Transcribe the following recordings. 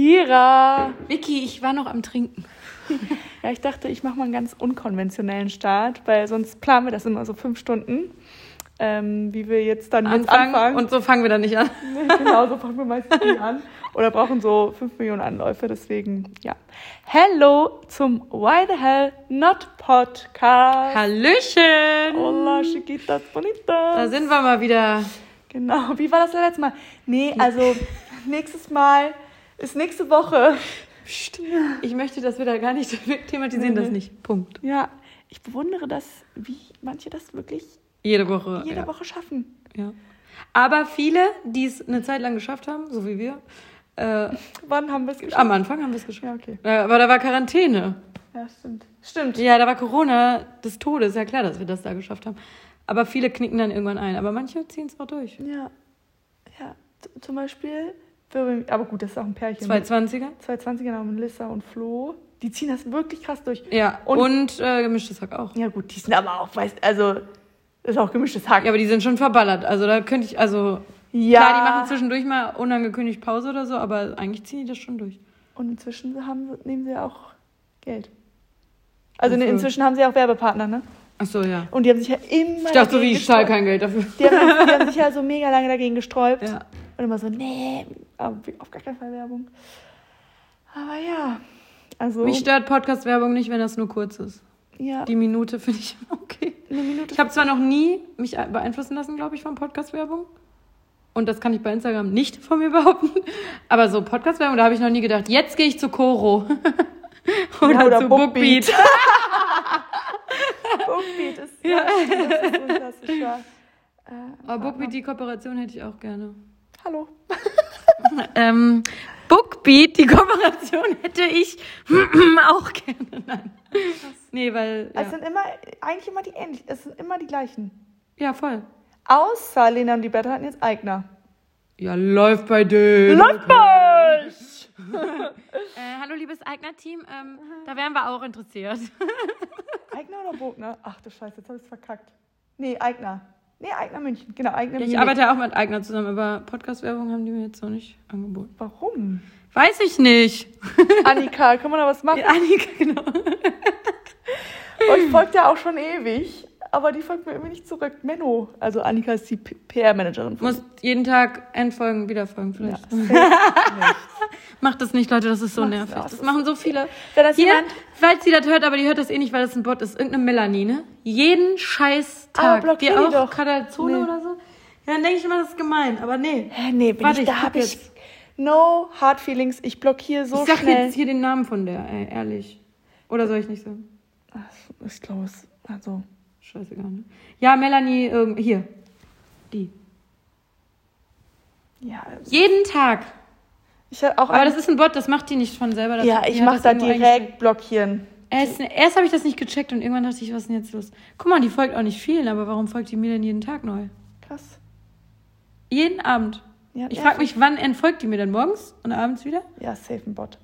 Kira! Vicky, ich war noch am Trinken. Ja, ich dachte, ich mache mal einen ganz unkonventionellen Start, weil sonst planen wir das immer so fünf Stunden. Ähm, wie wir jetzt dann jetzt Anfangen, anfangen. und so fangen wir dann nicht an. Genau, so fangen wir meistens nie an. Oder brauchen so 5 Millionen Anläufe, deswegen, ja. Hello zum Why the Hell Not Podcast. Hallöchen! Hola, chiquitas Da bonitas. sind wir mal wieder. Genau, wie war das letzte Mal? Nee, also nächstes Mal ist nächste Woche. Psst. Ich möchte das wieder gar nicht wir thematisieren, Nee, das nee. nicht. Punkt. Ja, ich bewundere das, wie manche das wirklich Jede Woche. jede ja. Woche schaffen. Ja. Aber viele, die es eine Zeit lang geschafft haben, so wie wir, äh, Wann haben wir es geschafft? am Anfang haben wir es geschafft. Ja, okay. Ja, aber da war Quarantäne. Ja, stimmt. Stimmt. Ja, da war Corona des Todes. Ja klar, dass wir das da geschafft haben. Aber viele knicken dann irgendwann ein. Aber manche ziehen es auch durch. Ja. Ja, z- zum Beispiel, aber gut, das ist auch ein Pärchen. Zwei 20er. 220 genau, Melissa und Flo. Die ziehen das wirklich krass durch. Ja, Und- und, äh, gemischtes Hack auch. Ja, gut, die sind aber auch, weißt also, das ist auch gemischtes Hack. Ja, aber die sind schon verballert. Also da könnte ich, also Ja. klar, die machen zwischendurch mal unangekündigt Pause oder so, aber eigentlich ziehen die das schon durch. Und inzwischen haben, nehmen sie auch Geld. Also Wofür? inzwischen haben sie auch Werbepartner, ne? Ach so, ja. Und die haben sich ja immer. Ich dachte so, wie ich zahle kein Geld dafür. Die haben, die haben sich ja so mega lange dagegen gesträubt. Ja. Und immer so, nee, auf gar keinen Fall Werbung. Aber ja, also. Mich stört Podcast-Werbung nicht, wenn das nur kurz ist. ja, Die Minute finde ich okay. eine Minute. Ich habe zwar noch nie mich beeinflussen lassen, glaube ich, von Podcast-Werbung. Und das kann ich bei Instagram nicht von mir behaupten. Aber so Podcast-Werbung, da habe ich noch nie gedacht, jetzt gehe ich zu Coro. oder, Ja, oder zu Bookbeat. Bookbeat. Bookbeat ist, ja. das ist so Aber Bookbeat, die Kooperation hätte ich auch gerne. Hallo. Ähm, Bookbeat, die Kooperation hätte ich auch gerne. Nein. Nee, weil. Es Ja, sind immer, eigentlich immer die ähnlichen, es sind immer die gleichen. ja voll. Außer Lena und die Bette hatten jetzt Eigner. Ja, läuft bei denen. Läuft bei euch! Äh, hallo, liebes Eigner-Team. Ähm, da wären wir auch interessiert. Eigner oder Bogner? Ach du Scheiße, jetzt habe ich es verkackt. Nee, Eigner. Nee, Eigner München. Genau, Eigner Ich München. arbeite ja auch mit Eigner zusammen, aber Podcast-Werbung haben die mir jetzt noch nicht angeboten. Warum? Weiß ich nicht. Annika, kann man da was machen? Annika, genau. Euch folgt ja auch schon ewig, aber die folgt mir irgendwie nicht zurück. Menno, also Annika ist die PR-Managerin. Muss jeden Tag entfolgen, wiederfolgen Ja, vielleicht. nicht. Macht das nicht, Leute, das ist so Macht's nervig. Das machen so viele. Wenn das Hier, jemand- falls sie das hört, aber die hört das eh nicht, weil das ein Bot ist. Irgendeine Melanie, ne? Jeden scheiß Tag. blockier die auch doch. Kadalzone Nee. oder so. Ja, dann denke ich immer, das ist gemein. Aber nee. Hä, nee, bin Warte, ich, da habe ich jetzt. no hard feelings. Ich blockiere so ich sag schnell. jetzt hier den Namen von der, ey, ehrlich. Oder soll ich nicht sagen? Ach, ich glaube es. Also, Scheißegal, ne? Ja, Melanie, ähm, hier. Die. ja. also Jeden Tag. Ich hatte auch Aber das ist ein Bot, das macht die nicht von selber. Das Ja, ich hat mach das da direkt blockieren. Erst, erst habe ich das nicht gecheckt und irgendwann dachte ich, was ist denn jetzt los? Guck mal, die folgt auch nicht vielen, aber warum folgt die mir denn jeden Tag neu? Krass. Jeden Abend. Ja, Ich frage mich, wann entfolgt die mir denn? Morgens und abends wieder? Ja, safe ein Bot.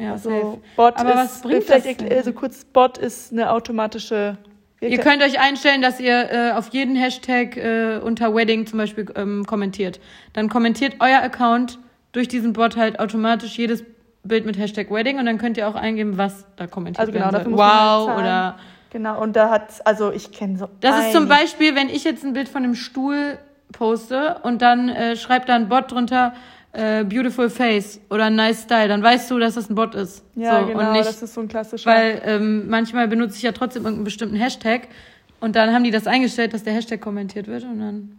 Ja, Also safe. Bot Aber ist, was bringt vielleicht das denn? Also kurz, Bot ist eine automatische. Ihr könnt euch einstellen, dass ihr äh, auf jeden Hashtag äh, unter Wedding zum Beispiel ähm, kommentiert. Dann kommentiert euer Account durch diesen Bot halt automatisch jedes Bild mit Hashtag Wedding und dann könnt ihr auch eingeben, was da kommentiert Also genau, werden soll. halt Wow zahlen. oder Genau, und da hat, also ich kenne so. Das ist zum Beispiel, wenn ich jetzt ein Bild von einem Stuhl poste und dann äh, schreibt da ein Bot drunter äh, Beautiful Face oder Nice Style, dann weißt du, dass das ein Bot ist. Ja, so, genau, und nicht, das ist so ein klassischer. weil ähm, manchmal benutze ich ja trotzdem irgendeinen bestimmten Hashtag und dann haben die das eingestellt, dass der Hashtag kommentiert wird und dann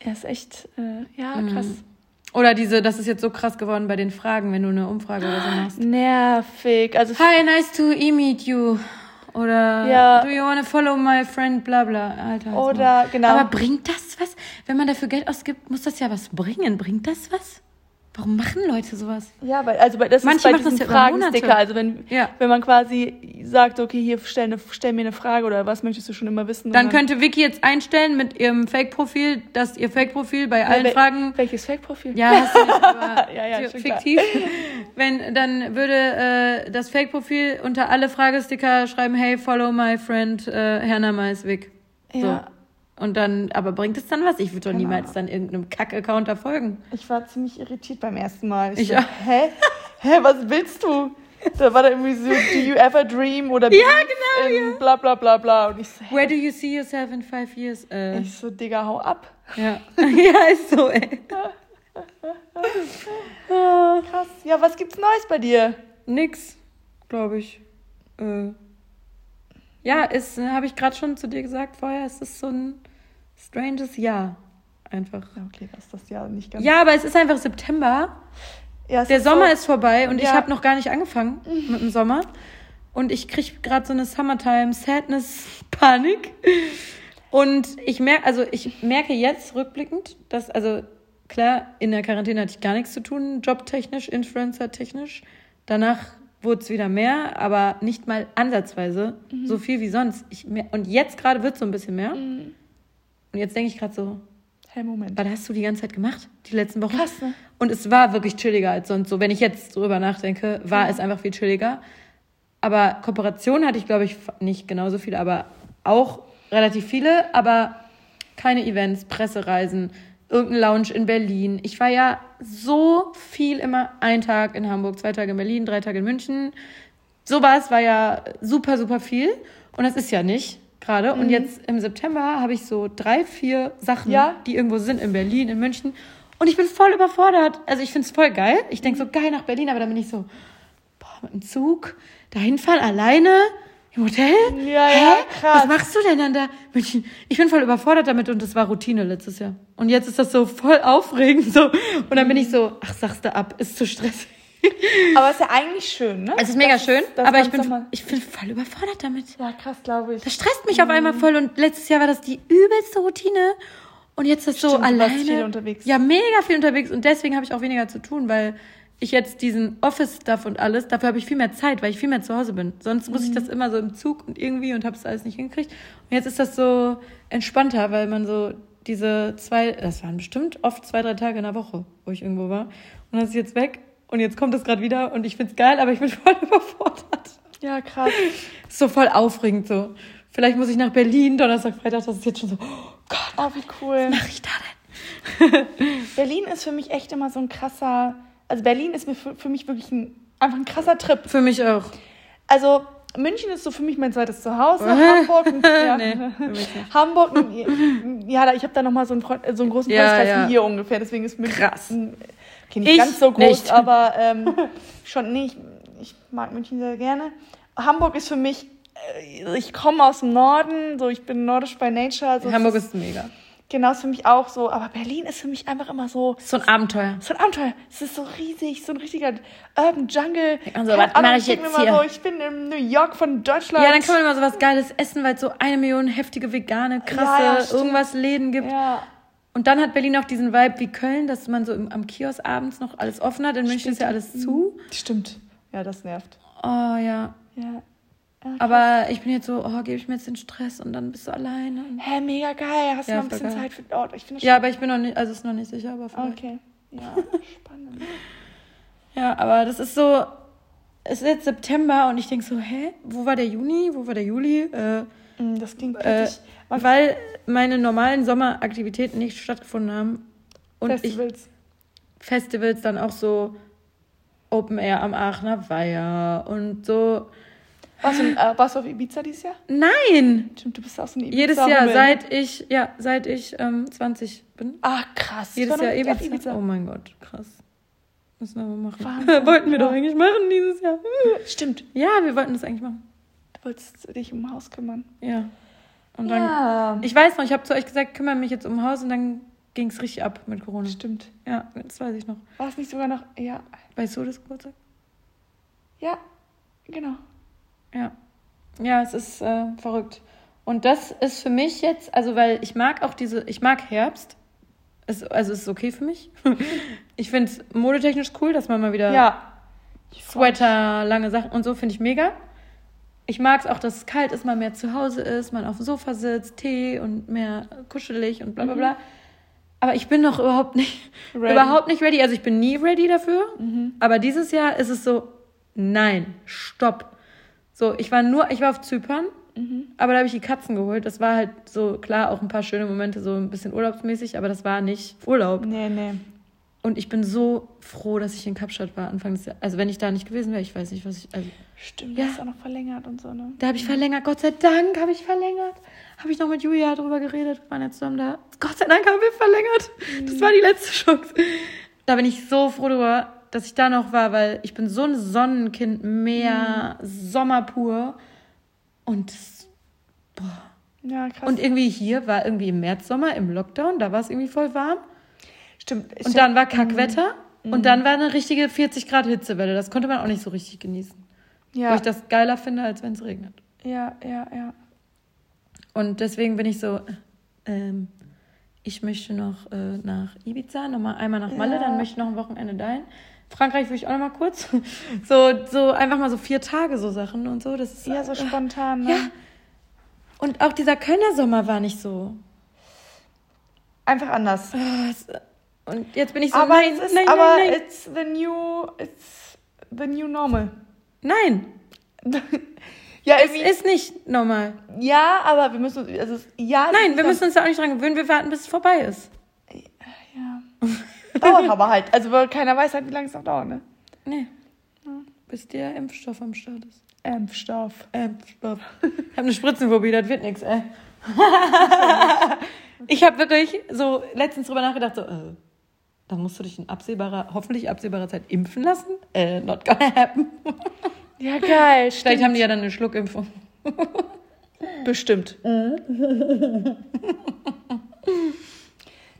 er ist echt, äh, ja, Mhm. krass. oder diese, das ist jetzt so krass geworden bei den Fragen, wenn du eine Umfrage oder so machst. Nervig. Also, Hi, nice to e-meet you. Oder Ja. do you wanna follow my friend, bla bla. Alter. halt's Oder, genau. Aber bringt das was? Wenn man dafür Geld ausgibt, muss das ja was bringen. Bringt das was? Warum machen Leute sowas? ja, weil, also bei- das Manche ist bei diesen ja Fragensticker. Also wenn, Ja. wenn man quasi sagt, okay, hier stell, eine, stell mir eine Frage oder was möchtest du schon immer wissen? Dann und könnte Vicky jetzt einstellen mit ihrem Fake-Profil, dass ihr Fake-Profil bei allen wel- Fragen. Welches Fake-Profil? Ja, hast du nicht, aber Ja, ja, fiktiv. Wenn, dann würde äh, das Fake-Profil unter alle Fragesticker schreiben, hey, follow my friend äh, ist Vic. So. Ja. Und dann, aber bringt es dann was? Ich würde doch Keine niemals dann irgendeinem Kack-Account da folgen. Ich war ziemlich irritiert beim ersten Mal. Ich so, auch. hä? Hä, was willst du? Da war da irgendwie so, do you ever dream oder Ja, genau, in bla bla bla bla. Und ich so, hä? Where do you see yourself in five years? Äh, Ich so, Digga, hau ab. ja. ja, ist so, ey. Krass. Ja, was gibt's Neues bei dir? nix, glaube ich. Äh, ja, ist, habe ich gerade schon zu dir gesagt vorher, es ist so ein stranges Jahr. Einfach. Ja, okay, das ist das ja nicht ganz. Ja, aber es ist einfach September. Ja, Der Sommer so, ist vorbei und ich Ja. habe noch gar nicht angefangen mit dem Sommer. Und ich kriege gerade so eine Summertime Sadness Panik. Und ich merke, also ich merke jetzt rückblickend, dass, also klar, in der Quarantäne hatte ich gar nichts zu tun, jobtechnisch, Influencer-technisch. Danach wurde es wieder mehr, aber nicht mal ansatzweise so viel wie sonst. Ich mer und jetzt gerade wird es so ein bisschen mehr. Und jetzt denke ich gerade so, Hey, Moment. was hast du die ganze Zeit gemacht, die letzten Wochen? Krass, ne? Und es war wirklich chilliger als sonst so. Wenn ich jetzt drüber nachdenke, war es einfach viel chilliger. Aber Kooperation hatte ich, glaube ich, nicht genauso viele, aber auch relativ viele, aber keine Events, Pressereisen, irgendein Lounge in Berlin. Ich war ja so viel immer ein Tag in Hamburg, zwei Tage in Berlin, drei Tage in München. Sowas war ja super, super viel. Und das ist ja nicht gerade. Und jetzt im September habe ich so drei, vier Sachen, Ja. die irgendwo sind in Berlin, in München. Und ich bin voll überfordert. Also ich finde es voll geil. Ich denke so geil nach Berlin, aber dann bin ich so, boah, mit dem Zug, dahin fahren alleine, im Hotel? Ja, Hä? ja, krass. Was machst du denn dann da? München? Ich bin voll überfordert damit und das war Routine letztes Jahr. Und jetzt ist das so voll aufregend so. Und dann bin ich so, ach, sagst du ab, ist zu stressig. Aber ist ja eigentlich schön, ne? Es ist mega Das schön, dass aber ich bin, ich bin voll überfordert damit. Ja, krass, glaube ich. Das stresst mich auf einmal voll und letztes Jahr war das die übelste Routine und jetzt ist das so Stimmt, warst alleine. viel unterwegs. Ja, mega viel unterwegs und deswegen habe ich auch weniger zu tun, weil ich jetzt diesen Office-Stuff und alles, dafür habe ich viel mehr Zeit, weil ich viel mehr zu Hause bin. Sonst muss ich Mhm. das immer so im Zug und irgendwie und habe es alles nicht hingekriegt. Und jetzt ist das so entspannter, weil man so diese zwei, das waren bestimmt oft zwei, drei Tage in der Woche, wo ich irgendwo war. Und das ist jetzt weg und jetzt kommt es gerade wieder und ich find's geil, aber ich bin voll überfordert. Ja, krass. Ist so voll aufregend so. Vielleicht muss ich nach Berlin, Donnerstag, Freitag, das ist jetzt schon so, oh Gott, Oh, wie cool. was mache ich da denn? Berlin ist für mich echt immer so ein krasser. Also Berlin ist mir für, für mich wirklich ein, einfach ein krasser Trip. Für mich auch. Also München ist so für mich mein zweites Zuhause. Hamburg, ein- ja, Nee. Hamburg, ein- ja, ich habe da noch mal so einen, Freund, so einen großen Ja, Freundeskreis ja. wie hier ungefähr. Deswegen ist München Krass. ein- okay, nicht Ich ganz so groß, nicht. aber ähm, schon nee, ich, ich mag München sehr gerne. Hamburg ist für mich, äh, ich komme aus dem Norden, so ich bin nordisch by nature. Also Hamburg ist mega. Genau ist für mich auch so, aber Berlin ist für mich einfach immer so So ein Abenteuer. so ein Abenteuer. Es ist so riesig, so ein richtiger Urban Jungle. Und so, was Ahnung, mach ich jetzt mal hier? So, ich bin in New York von Deutschland. Ja, dann kann man immer so was Geiles essen, weil es so eine Million heftige, vegane, krasse, Ja, ja, stimmt. irgendwas Läden gibt. Ja, Und dann hat Berlin auch diesen Vibe wie Köln, dass man so im, am Kiosk abends noch alles offen hat. In München ist ja alles zu. stimmt. Ja, das nervt. Oh ja. Ja. Ja Aber ich bin jetzt so, oh, gebe ich mir jetzt den Stress und dann bist du alleine. Hä, mega geil. Hast du Ja, noch ein bisschen geil. Zeit für Ort? Ich finde Ja, aber ich bin noch nicht, also ist noch nicht sicher, aber vielleicht. Okay. Ja, spannend. Ja, aber das ist so, es ist jetzt September und ich denke so, hä, wo war der Juni, wo war der Juli? Äh, Mm, Das klingt äh, weil meine normalen Sommeraktivitäten nicht stattgefunden haben und ich Festivals. Festivals dann auch so Open Air am Aachener Weiher und so. Warst, du, äh, warst du auf Ibiza dieses Jahr? Nein! Stimmt, du bist auch so ein Ibiza. Jedes Jahr, seit ich, ja, seit ich ähm, 20 bin. Ach, krass. Jedes Jahr auf Ibiza. Oh mein Gott, krass. Müssen wir mal machen. Wahnsinn. wollten wir doch Ja. eigentlich machen dieses Jahr. Stimmt. Ja, wir wollten das eigentlich machen. Du wolltest dich um Haus kümmern. Ja. Und dann, ja. ich weiß noch, ich habe zu euch gesagt, kümmere mich jetzt um Haus und dann ging es richtig ab mit Corona. Stimmt. Ja, das weiß ich noch. War es nicht sogar noch. Ja. Bei Sodes Geburtstag? Ja, genau. Ja. Ja, es ist äh, verrückt. Und das ist für mich jetzt, also weil ich mag auch diese, ich mag Herbst. Es, also es ist okay für mich. Ich finde es modetechnisch cool, dass man mal wieder Ja. Sweater, lange Sachen und so finde ich mega. Ich mag es auch, dass es kalt ist, man mehr zu Hause ist, man auf dem Sofa sitzt, Tee und mehr kuschelig und bla bla bla. Aber ich bin noch überhaupt nicht, Ready. überhaupt nicht ready. Also ich bin nie ready dafür. Aber dieses Jahr ist es so, nein, stopp. So, ich war nur, ich war auf Zypern Aber da habe ich die Katzen geholt. Das war halt so, klar, auch ein paar schöne Momente, so ein bisschen urlaubsmäßig, aber das war nicht Urlaub. Nee, nee. Und ich bin so froh, dass ich in Kapstadt war Anfang des Jahres. Also wenn ich da nicht gewesen wäre, ich weiß nicht, was ich. Also, Stimmt, Ja. du hast auch noch verlängert und so, ne? da habe ich verlängert. Gott sei Dank habe ich verlängert. Habe ich noch mit Julia drüber geredet. Wir waren jetzt zusammen da. Gott sei Dank haben wir verlängert. Das war die letzte Chance. Da bin ich so froh drüber, dass ich da noch war, weil ich bin so ein Sonnenkind, Meer, Sommer pur. Und, das- Ja, krass. und irgendwie hier war irgendwie im März, Sommer, im Lockdown, da war es irgendwie voll warm. Stimmt. Und dann war Kackwetter. Und dann war eine richtige 40 Grad Hitzewelle. Das konnte man auch nicht so richtig genießen. Wo ja, ich das geiler finde, als wenn es regnet. ja, ja, ja. Und deswegen bin ich so, ähm, ich möchte noch äh, nach Ibiza, nochmal einmal nach Malle, Ja. dann möchte ich noch ein Wochenende dahin. Frankreich würde ich auch noch mal kurz. So, so einfach mal so vier Tage so Sachen und so. Das ist Ja, so spontan, ne? Ja. Und auch dieser Kölner Sommer war nicht so. Einfach anders. Ah, es- Und jetzt bin ich so, aber nein, es ist, nein, aber nein, nein. it's the new, it's the new normal. Nein, ja, es ist nicht normal. ja, aber wir müssen, also, ja. Nein, wir müssen uns da auch nicht dran gewöhnen. Wir warten, bis es vorbei ist. Ja. Dauert aber halt. Also, weil keiner weiß halt, wie lange es noch dauert, ne? Nee. Bis der Impfstoff am Start ist. Impfstoff. Impfstoff. Ich habe eine Spritzenphobie, das wird nichts, ey. ich habe wirklich so letztens drüber nachgedacht, so, äh, dann musst du dich in absehbarer, hoffentlich absehbarer Zeit impfen lassen. Äh, not gonna happen. Ja, geil. Vielleicht haben die ja dann eine Schluckimpfung. Bestimmt.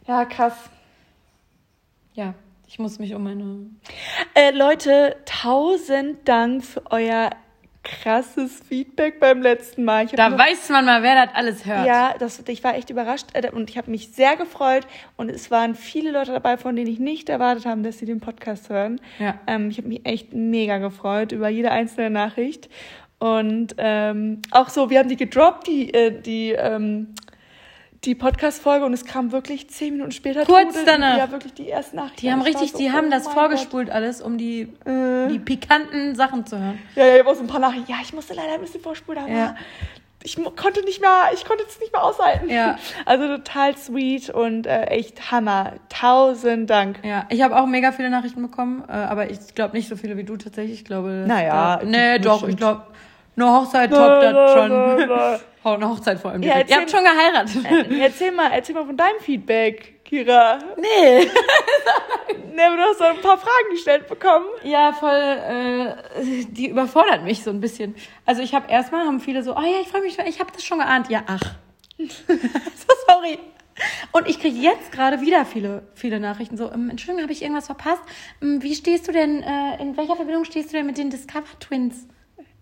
ja, krass. Ja, ich muss mich um meine. Äh, Leute, tausend Dank für euer krasses Feedback beim letzten Mal. Da noch- weiß man mal, wer das alles hört. Ja, das, ich war echt überrascht äh, und ich habe mich sehr gefreut und es waren viele Leute dabei, von denen ich nicht erwartet habe, dass sie den Podcast hören. Ja. Ähm, ich habe mich echt mega gefreut über jede einzelne Nachricht und ähm, auch so, wir haben die gedroppt, die, äh, die, ähm, die Podcast-Folge und es kam wirklich zehn Minuten später. Kurz danach. Ja, wirklich die ersten Nachrichten. Die haben richtig, so, die oh haben das vorgespult alles, um die, Gott. Äh, die pikanten Sachen zu hören. ja, ja, ich war so ein paar Nachrichten. Ja, ich musste leider ein bisschen vorspulen, aber Ja. ich konnte nicht mehr, ich konnte es nicht mehr aushalten. Ja. Also total sweet und äh, echt Hammer. Tausend Dank. Ja, ich habe auch mega viele Nachrichten bekommen, äh, aber ich glaube nicht so viele wie du tatsächlich. Ich glaube, Naja, da, nee, doch, bestimmt. ich glaube, eine Hochzeit toppt das schon. Ja, eine Hochzeit vor allem. Ja, direkt. Ihr habt schon erzähl- geheiratet. erzähl mal, erzähl mal von deinem Feedback, Kira. Nee. Ne, aber du hast so ein paar Fragen gestellt bekommen. Ja, voll, äh, die überfordert mich so ein bisschen. Also ich habe erstmal, haben viele so, oh ja, ich freue mich, ich habe das schon geahnt. Ja, ach. so sorry. Und ich kriege jetzt gerade wieder viele, viele Nachrichten so, ähm, Entschuldigung, habe ich irgendwas verpasst? Ähm, wie stehst du denn, äh, in welcher Verbindung stehst du denn mit den Discover Twins?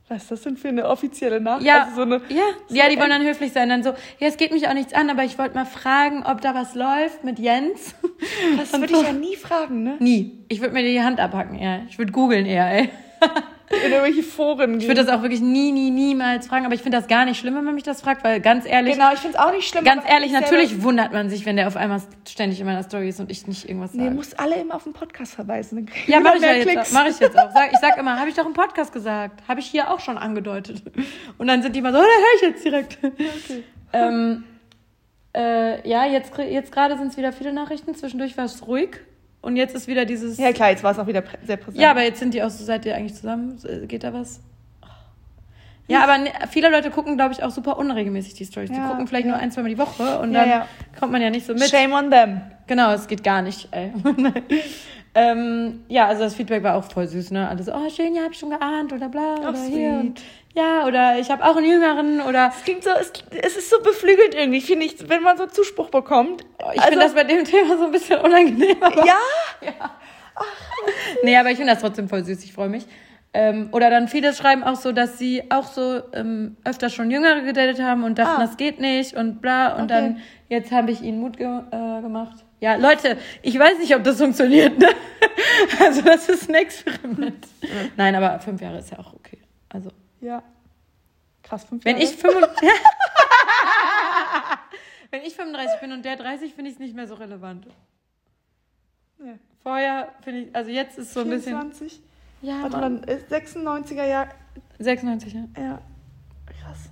Was ist das denn für eine offizielle Nachricht? Ja, Also so eine, ja, so ja, die wollen dann höflich sein. Dann so, ja, es geht mich auch nichts an, aber ich wollte mal fragen, ob da was läuft mit Jens. Das würde ich ja nie fragen, ne? Nie. Ich würde mir die Hand abhacken, eher. Ich würde googeln eher, ey. In irgendwelche Foren Ich würde das auch wirklich nie, nie, niemals fragen. Aber ich finde das gar nicht schlimm, wenn man mich das fragt, weil ganz ehrlich, Genau, ich finde es auch nicht schlimm. ganz ehrlich, natürlich wundert man sich, wenn der auf einmal ständig in meiner Story ist und ich nicht irgendwas Nee, sage. muss alle immer auf den Podcast verweisen. ja, mache ich ja jetzt, mach ich jetzt auch. Sag, ich sag immer, habe ich doch im Podcast gesagt. Habe ich hier auch schon angedeutet. Und dann sind die immer so, oh, da höre ich jetzt direkt. ähm, äh, ja, jetzt, jetzt gerade sind es wieder viele Nachrichten. Zwischendurch war es ruhig. Und jetzt ist wieder dieses. Ja, klar, jetzt war es auch wieder prä sehr präsent. Ja, aber jetzt sind die auch so, seid ihr eigentlich zusammen? Geht da was? Ja, aber ne, viele Leute gucken, glaube ich, auch super unregelmäßig die Stories. Die Ja, gucken vielleicht ja. nur ein, zweimal die Woche und Ja, dann kommt man ja nicht so mit. Shame on them. Genau, es geht gar nicht, ey. ähm, ja, also das Feedback war auch voll süß, ne? Alle so, oh schön, ja, hab ich schon geahnt oder bla oder sweet. hier. Und, ja, oder ich habe auch einen Jüngeren oder Es klingt so, es, es ist so beflügelt irgendwie, finde ich, wenn man so Zuspruch bekommt. ich finde das bei dem Thema so ein bisschen unangenehm. Aber Ja, Nee, aber ich finde das trotzdem voll süß, ich freue mich. Ähm, oder dann viele schreiben auch so, dass sie auch so ähm, öfter schon Jüngere gedatet haben und dachten, Ah. das geht nicht und bla. Und Okay. dann, jetzt habe ich ihnen Mut ge äh, gemacht. Ja, Leute, ich weiß nicht, ob das funktioniert. Ne? Also das ist ein Experiment. Nein, aber fünf Jahre ist ja auch okay. Also ja. Krass, fünf wenn Jahre. ich, 35, wenn ich 35 bin und der 30, finde ich es nicht mehr so relevant. Ja. Vorher finde ich, also jetzt ist so ein bisschen... 24. Ja, Warte Mann. mal, ist 96er Jahr. 96, ja. Ja. Krass.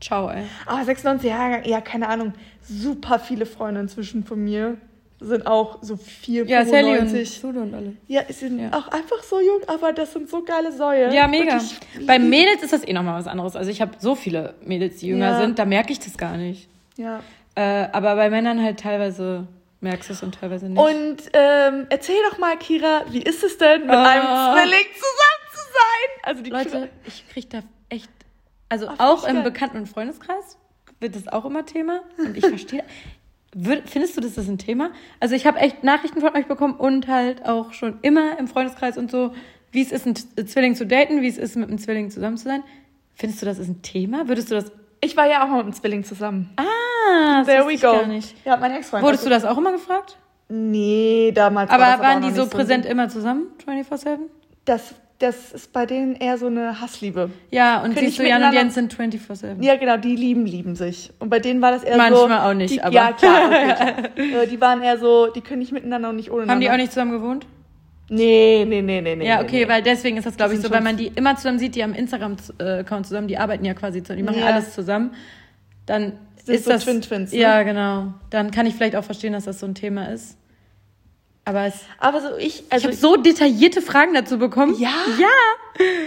Ciao, ey. Aber 96 Jahre, ja, keine Ahnung. Super viele Freunde inzwischen von mir sind auch so 4, Ja, Sally und 95. Sude und alle. Ja, sind Ja. auch einfach so jung, aber das sind so geile Säue. Ja, mega. Bei Mädels ist das eh nochmal was anderes. Also ich habe so viele Mädels, die jünger Ja. sind, da merke ich das gar nicht. Ja. Äh, aber bei Männern halt teilweise merkst du es und teilweise nicht. Und ähm, erzähl doch mal, Kira, wie ist es denn, mit Ah. einem Zwilling zusammen zu sein? Also die Leute, ich krieg da echt, also Ach, auch im. Bekannten- und Freundeskreis wird das auch immer Thema. Und ich verstehe, findest du, das ist ein Thema? Also ich habe echt Nachrichten von euch bekommen und halt auch schon immer im Freundeskreis und so, wie es ist, einen T- Zwilling zu daten, wie es ist, mit einem Zwilling zusammen zu sein. Findest du, das ist ein Thema? Würdest du das... Ich war ja auch mal mit einem Zwilling zusammen. Ah, das There we ich go. gar nicht. Ja, mein Ex-Freund. Wurdest du das auch immer gefragt? Nee, damals war Aber das waren auch die so präsent immer zusammen, 24-7? Das, das ist bei denen eher so eine Hassliebe. Ja, und Können siehst du, Jan und Jens sind 24-7. Ja, genau, die lieben, lieben sich. Und bei denen war das eher so... Manchmal auch nicht, die, aber- Ja, klar, okay. Äh, Die waren eher so, die können nicht miteinander und nicht ohne Haben die auch nicht zusammen gewohnt? Nee, nee, nee, nee, nee. Ja, okay, nee. weil deswegen ist das, glaube ich, so, weil man die immer zusammen sieht, die haben Instagram-Account zusammen, die arbeiten ja quasi zusammen, die machen Ja. alles zusammen. Dann Sind ist so das. Twin Twins, ne? Ja, genau. Dann kann ich vielleicht auch verstehen, dass das so ein Thema ist. Aber es, Aber so ich, ich also habe so detaillierte Fragen dazu bekommen. Ja? Ja!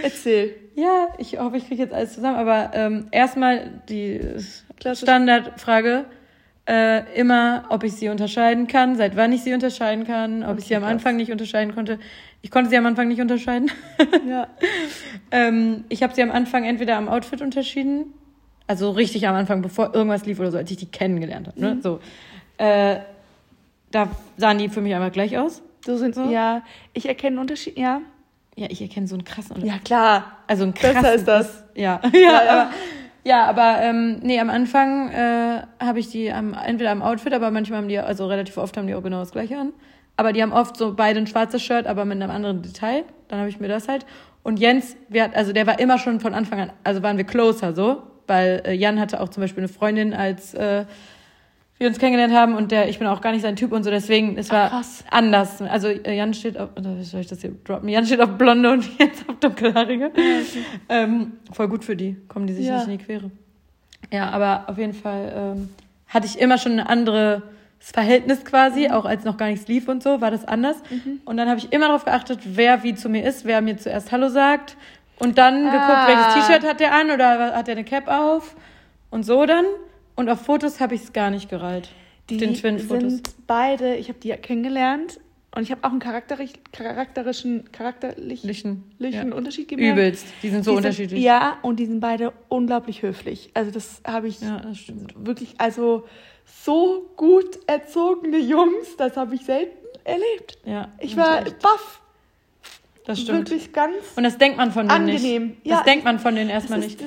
erzähl. Ja, ich hoffe, ich kriege jetzt alles zusammen. Aber ähm, erstmal die Klassisch. Standardfrage. Äh, immer, ob ich sie unterscheiden kann, seit wann ich sie unterscheiden kann, ob ich Okay, sie am krass. Anfang nicht unterscheiden konnte. Ich konnte sie am Anfang nicht unterscheiden. Ja. Ähm, ich habe sie am Anfang entweder am Outfit unterschieden, also richtig am Anfang, bevor irgendwas lief oder so, als ich die kennengelernt habe. Ne? Mhm. So. Äh, da sahen die für mich einmal gleich aus. So sind So? Ja, ich erkenne einen Unterschied. Ja. Ja, ich erkenne so einen krassen Unterschied. Ja, klar. Also einen krassen. Besser ist das. Ja, ja, Ja, ja. aber, ja, aber ähm, nee, am Anfang äh, habe ich die am, entweder am Outfit, aber manchmal haben die, also relativ oft haben die auch genau das gleiche an. Aber die haben oft so beide ein schwarzes Shirt, aber mit einem anderen Detail. Dann habe ich mir das halt. Und Jens, wir hat, also der war immer schon von Anfang an, also waren wir closer so, weil äh, Jan hatte auch zum Beispiel eine Freundin, als äh, wir uns kennengelernt haben und der, ich bin auch gar nicht sein Typ und so, deswegen, es war krass. anders. Also äh, Jan steht auf, oder soll ich das hier droppen? Jan steht auf Blonde und Jens auf Dunkelhaarige. ähm, voll gut für die, kommen die sich Ja. nicht in die Quere. Ja, aber auf jeden Fall ähm, hatte ich immer schon ein anderes Verhältnis quasi, Mhm. auch als noch gar nichts lief und so, war das anders. Und dann habe ich immer darauf geachtet, wer wie zu mir ist, wer mir zuerst Hallo sagt. Und dann Ah. geguckt, welches T-Shirt hat der an oder hat der eine Cap auf. Und so dann. Und auf Fotos habe ich es gar nicht gereiht. Die Den Twin-Fotos. sind beide, ich habe die ja kennengelernt und ich habe auch einen charakterlich, charakterischen, charakterlichen Lichen. Ja. Unterschied gemerkt. Übelst. Die sind so Die unterschiedlich. ja, und die sind beide unglaublich höflich. Also das habe ich Ja, das wirklich, also so gut erzogene Jungs, das habe ich selten erlebt. Ja, Ich war echt- baff. Das stimmt. Wirklich ganz Und das denkt man von denen angenehm. nicht. Ja, das denkt man von denen erstmal nicht.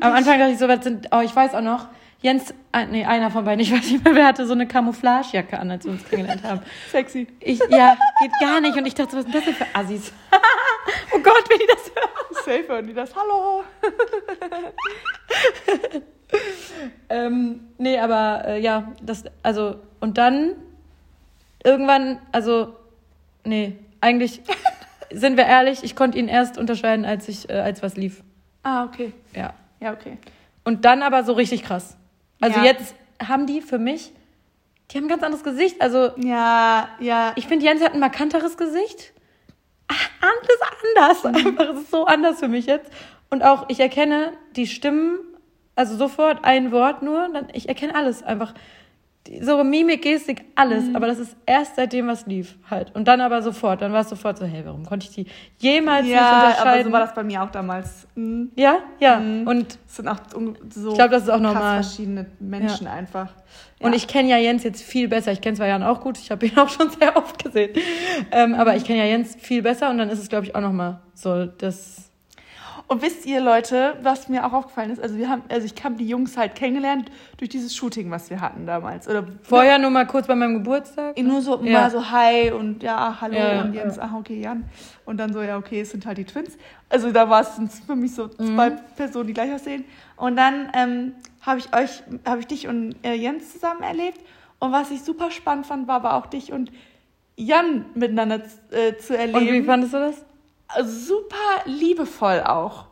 Am Anfang dachte ich so, was sind, oh, ich weiß auch noch, Jens, ah, nee, einer von beiden, ich weiß nicht mehr, wer hatte so eine Camouflagejacke an, als wir uns kennengelernt haben. sexy. Ich, ja, geht gar nicht. Und ich dachte, was sind das denn für Assis? oh Gott, wenn die das hören. Safe hören die das. Hallo. Ähm, nee, aber äh, ja, das, also, und dann irgendwann, also, nee, eigentlich, sind wir ehrlich, ich konnte ihn erst unterscheiden, als ich, äh, als was lief. Ah, okay. Ja. Ja, okay. Und dann aber so richtig krass. Also Ja. jetzt haben die für mich, die haben ein ganz anderes Gesicht. Also Ja, ja. ich finde, Jens hat ein markanteres Gesicht. Ah, Alles anders. Mhm. Einfach, es ist so anders für mich jetzt. Und auch, ich erkenne die Stimmen, also sofort ein Wort nur, dann, ich erkenne alles einfach. So Mimik, Gestik, alles. Mhm. Aber das ist erst seitdem, was lief halt. Und dann aber sofort, dann war es sofort so, hey, warum konnte ich die jemals nicht ja, aber unterscheiden? so war das bei mir auch damals. Mhm. ja, ja. Mhm. Und Es sind auch so Ich glaub, das ist auch normal. verschiedene Menschen einfach. Und Ja. ich kenne ja Jens jetzt viel besser. Ich kenne zwar Jan auch gut, ich habe ihn auch schon sehr oft gesehen. Ähm, aber ich kenne ja Jens viel besser und dann ist es, glaube ich, auch nochmal so, das. Und wisst ihr, Leute, was mir auch aufgefallen ist? Also wir haben, also ich habe die Jungs halt kennengelernt durch dieses Shooting, was wir hatten damals. Oder Vorher nur mal kurz bei meinem Geburtstag. nur so Ja. mal so Hi und ja, hallo Ja, und ja. Jens, ach okay, Jan. Und dann so, ja, okay, es sind halt die Twins. Also da war es für mich so Mhm. zwei Personen, die gleich aussehen. Und dann ähm, habe ich euch, habe ich dich und äh, Jens zusammen erlebt. Und was ich super spannend fand, war aber auch dich und Jan miteinander äh, zu erleben. Und wie fandest du das? Super liebevoll auch.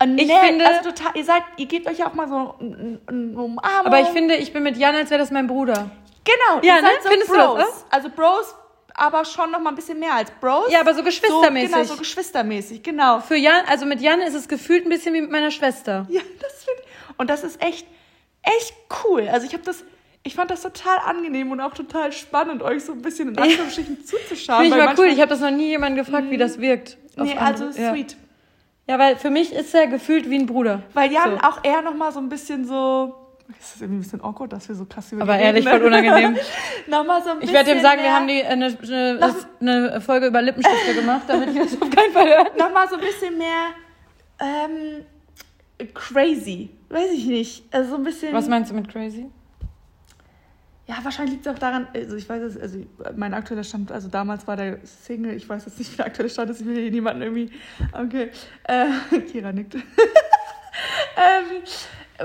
Ich nee, finde- also total, ihr seid, ihr gebt euch ja auch mal so eine eine Umarmung. Aber ich finde, ich bin mit Jan, als wäre das mein Bruder. genau, Ja, ihr ne? seid so Findest du Bros. das Also Bros, aber schon noch mal ein bisschen mehr als Bros. Ja, aber so geschwistermäßig. So, genau, so geschwistermäßig, genau. Für Jan, also mit Jan ist es gefühlt ein bisschen wie mit meiner Schwester. Ja, das finde Und das ist echt, echt cool. Also ich habe das, ich fand das total angenehm und auch total spannend, euch so ein bisschen in Anführungsstrichen zuzuschauen. Finde ich mal cool. Ich habe das noch nie jemanden gefragt, wie das wirkt. Nee, also ja. sweet. Ja, weil für mich ist er gefühlt wie ein Bruder. Weil Jan So. auch eher noch mal so ein bisschen so. Es ist irgendwie ein bisschen awkward, dass wir so krass über Aber ehrlich, ne? voll unangenehm. noch mal so ein bisschen Ich werde ihm sagen, wir haben die, äh, eine, eine, eine Folge über Lippenstifte gemacht, damit wir das auf keinen Fall hören. noch mal so ein bisschen mehr ähm, crazy. Weiß ich nicht. Also so ein bisschen. Was meinst du mit crazy? Ja, wahrscheinlich liegt es auch daran, also ich weiß es, also mein aktueller Stand, also damals war der Single, ich weiß jetzt nicht, wie der aktuelle Stand ist, ich will hier niemanden irgendwie, okay, äh, Kira nickt. ähm, äh,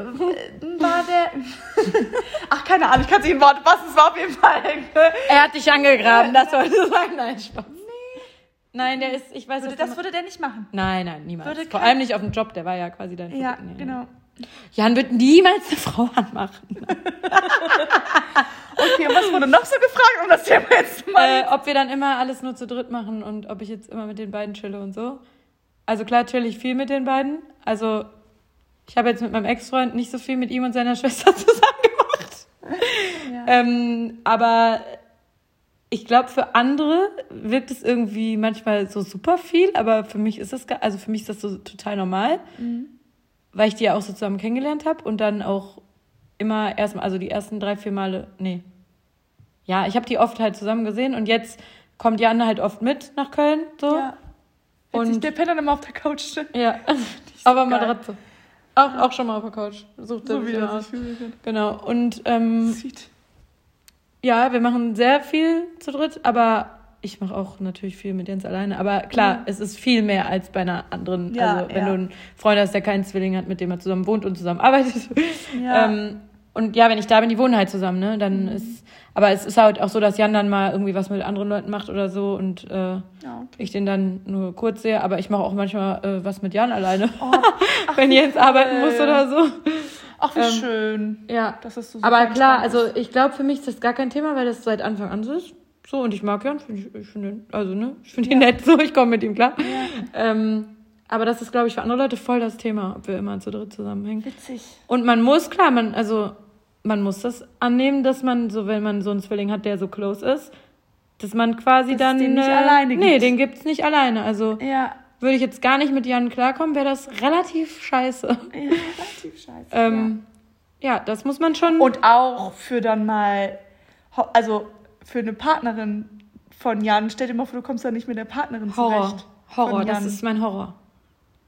war der, ach, keine Ahnung, ich kann es nicht in Worte fassen, es war auf jeden Fall, Er hat dich angegraben, das wollte ich sagen. Nein, Spaß. Nein, der ist, ich weiß würde, was das würde der nicht machen. Nein, nein, niemals. Würde Vor allem nicht auf dem Job, der war ja quasi dein Ja, Nee. genau. Jan wird niemals eine Frau anmachen. Was wurde noch so gefragt, um das Thema jetzt mal... äh, ob wir dann immer alles nur zu dritt machen und ob ich jetzt immer mit den beiden chille und so. Also klar chill ich viel mit den beiden. Also ich habe jetzt mit meinem Ex-Freund nicht so viel mit ihm und seiner Schwester zusammen gemacht. ja. Ähm, aber ich glaube, für andere wirkt es irgendwie manchmal so super viel, aber für mich ist das, also für mich ist das so total normal, Mhm. weil ich die ja auch so zusammen kennengelernt habe und dann auch immer erstmal, also die ersten drei, vier Male, nee. Ja, ich habe die oft halt zusammen gesehen und jetzt kommt Jan halt oft mit nach Köln, so. ja. Und Und der pennt dann immer auf der Couch. ja, aber geil. Matratze. Auch, auch schon mal auf der Couch. Sucht er So wie das aus. Genau. Und ähm, Sweet. Ja, wir machen sehr viel zu dritt, aber ich mache auch natürlich viel mit Jens alleine. Aber klar, Mhm. es ist viel mehr als bei einer anderen. Ja, also wenn ja. du einen Freund hast, der keinen Zwilling hat, mit dem er zusammen wohnt und zusammen arbeitet. Ja. Ähm, und ja, wenn ich da bin, die wohnen halt zusammen, ne? Dann Mhm. ist. Aber es ist halt auch so, dass Jan dann mal irgendwie was mit anderen Leuten macht oder so und äh, Ja, ich den dann nur kurz sehe. Aber ich mache auch manchmal äh, was mit Jan alleine, Oh, wenn Jens arbeiten muss oder so. ach, wie Ähm, schön. Ja. Das ist so Aber klar, also ich glaube, für mich ist das gar kein Thema, weil das seit Anfang an so ist. So, und ich mag Jan, find ich, ich finde ihn, also ne, ich finde ihn nett so, ich komme mit ihm klar. Ähm, aber das ist, glaube ich, für andere Leute voll das Thema, ob wir immer zu dritt zusammenhängen. Witzig. Und man muss, klar, man, also man muss das annehmen, dass man, so wenn man so einen Zwilling hat, der so close ist, dass man quasi Dass dann. den nicht äh, alleine Nee, gibt. den gibt's nicht alleine. Also Ja, würde ich jetzt gar nicht mit Jan klarkommen, wäre das relativ scheiße. ja relativ scheiße. Ähm, ja. das muss man schon. ja. Und auch für dann mal, also für eine Partnerin von Jan, stell dir mal vor, du kommst da nicht mit der Partnerin Horror. zurecht. Horror, das ist mein Horror.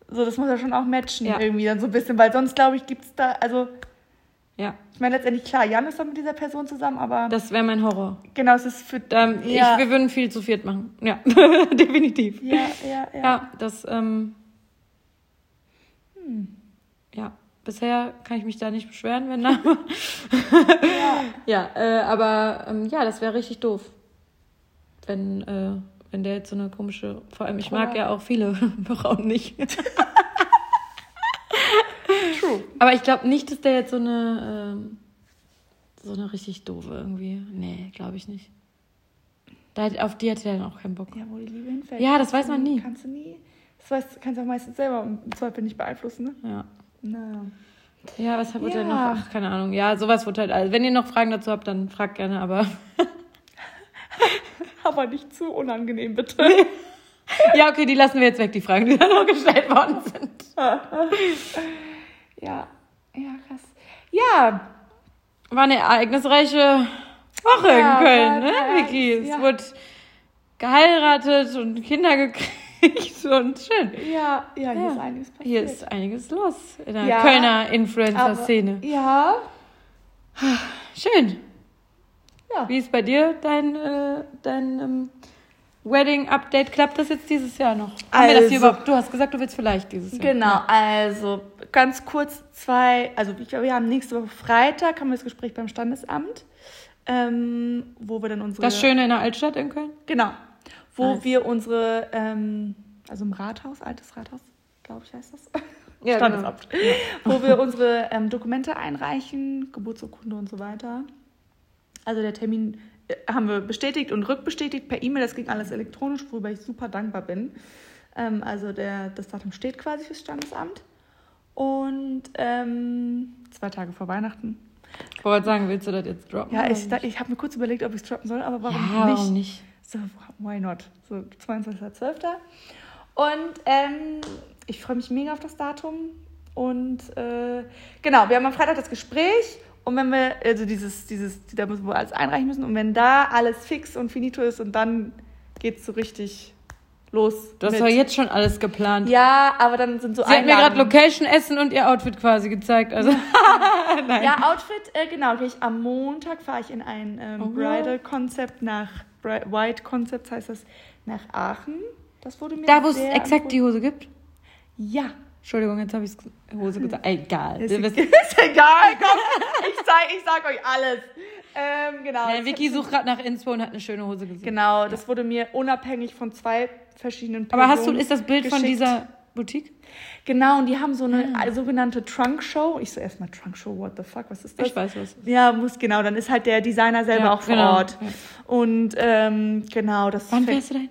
So, das muss ja schon auch matchen Ja. irgendwie dann so ein bisschen, weil sonst glaube ich, gibt es da, also Ja, ich meine letztendlich klar, Jan ist dann mit dieser Person zusammen, aber das wäre mein Horror. genau, es ist für Ähm, ja, ich, wir würden viel zu viert machen. Ja, definitiv. ja, ja, ja, Ja, das, ähm, ja, bisher kann ich mich da nicht beschweren, wenn da. ja, äh, aber ähm, ja, das wäre richtig doof. Wenn, äh, wenn der jetzt so eine komische, vor allem ich mag Oder- ja auch viele Frauen nicht. True. Aber ich glaube nicht, dass der jetzt so eine, ähm, so eine richtig doofe irgendwie. Nee, glaube ich nicht. Da, auf die hat er dann auch keinen Bock. Ja, wo die Liebe hinfällt. Ja, das weiß man nie. Kannst du nie. Das weißt, kannst du auch meistens selber im Zweifel nicht beeinflussen, ne? Ja. Na. Ja, was wurde Ja. denn noch? Ach, keine Ahnung. Ja, sowas wird halt. Also, wenn ihr noch Fragen dazu habt, dann fragt gerne, aber. Aber nicht zu unangenehm, bitte. ja, okay, die lassen wir jetzt weg, die Fragen, die dann noch gestellt worden sind. ja. Ja, krass. Ja, War eine ereignisreiche Woche Ja, in Köln, ne, Vicky? Es ja. wurde geheiratet und Kinder gekriegt und schön. ja, ja, hier Ja. ist einiges passiert. Hier ist einiges los in der Ja, Kölner Influencer-Szene. Ja. Schön. Ja. Wie ist bei dir dein, äh, dein ähm, Wedding-Update? Klappt das jetzt dieses Jahr noch? Haben wir das hier Also- überhaupt? Du hast gesagt, du willst vielleicht dieses Jahr. Genau, also ganz kurz zwei, also ich glaube, wir haben nächste Woche Freitag haben wir das Gespräch beim Standesamt, ähm, wo wir dann unsere Das Schöne in der Altstadt in Köln? genau, wo Nice. wir unsere, ähm, also im Rathaus, altes Rathaus, glaube ich heißt das, Ja, Standesamt. Wo wir unsere ähm, Dokumente einreichen, Geburtsurkunde und so weiter. Also der Termin äh, haben wir bestätigt und rückbestätigt per E-Mail. Das ging alles elektronisch, worüber ich super dankbar bin. Ähm, also der, das Datum steht quasi fürs Standesamt. Und ähm, zwei Tage vor Weihnachten. Ich wollte sagen, willst du das jetzt droppen? Ja, ich, ich habe mir kurz überlegt, ob ich es droppen soll, aber warum ja, nicht? warum nicht? So, why not? So, 22.12. Und ähm, ich freue mich mega auf das Datum. Und äh, genau, wir haben am Freitag das Gespräch. Und wenn wir, also dieses, dieses, da müssen wir alles einreichen müssen. Und wenn da alles fix und finito ist und dann geht's so richtig los. Du hast mit- doch jetzt schon alles geplant. Ja, aber dann sind so Sie hat mir gerade. Location, Essen und ihr Outfit quasi gezeigt. Also, nein. Ja, Outfit, äh, genau. Ich, am Montag fahre ich in ein ähm, Oh. Bridal-Konzept nach, Bri White Concept heißt das, nach Aachen. Das wurde mir Da, wo es exakt die. Hose gibt? Ja. Entschuldigung, jetzt habe ich Hose gesagt. Egal. Ist, ist egal, komm. Ich sag, ich sag euch alles. Ähm, genau. Ich Vicky sucht gerade nach Inspo und hat eine schöne Hose gesehen. Genau, das wurde mir unabhängig von zwei verschiedenen Aber Personen hast du, ist das Bild von geschickt. dieser Boutique? Genau, und die haben so eine Ah. äh, sogenannte Trunk-Show. Ich so erstmal Trunk-Show, what the fuck, was ist das? Ich weiß was. Ja, muss genau. Dann ist halt der Designer selber Ja, auch vor genau, Ort. ja. Und ähm, genau, das Wann fährst du dahin?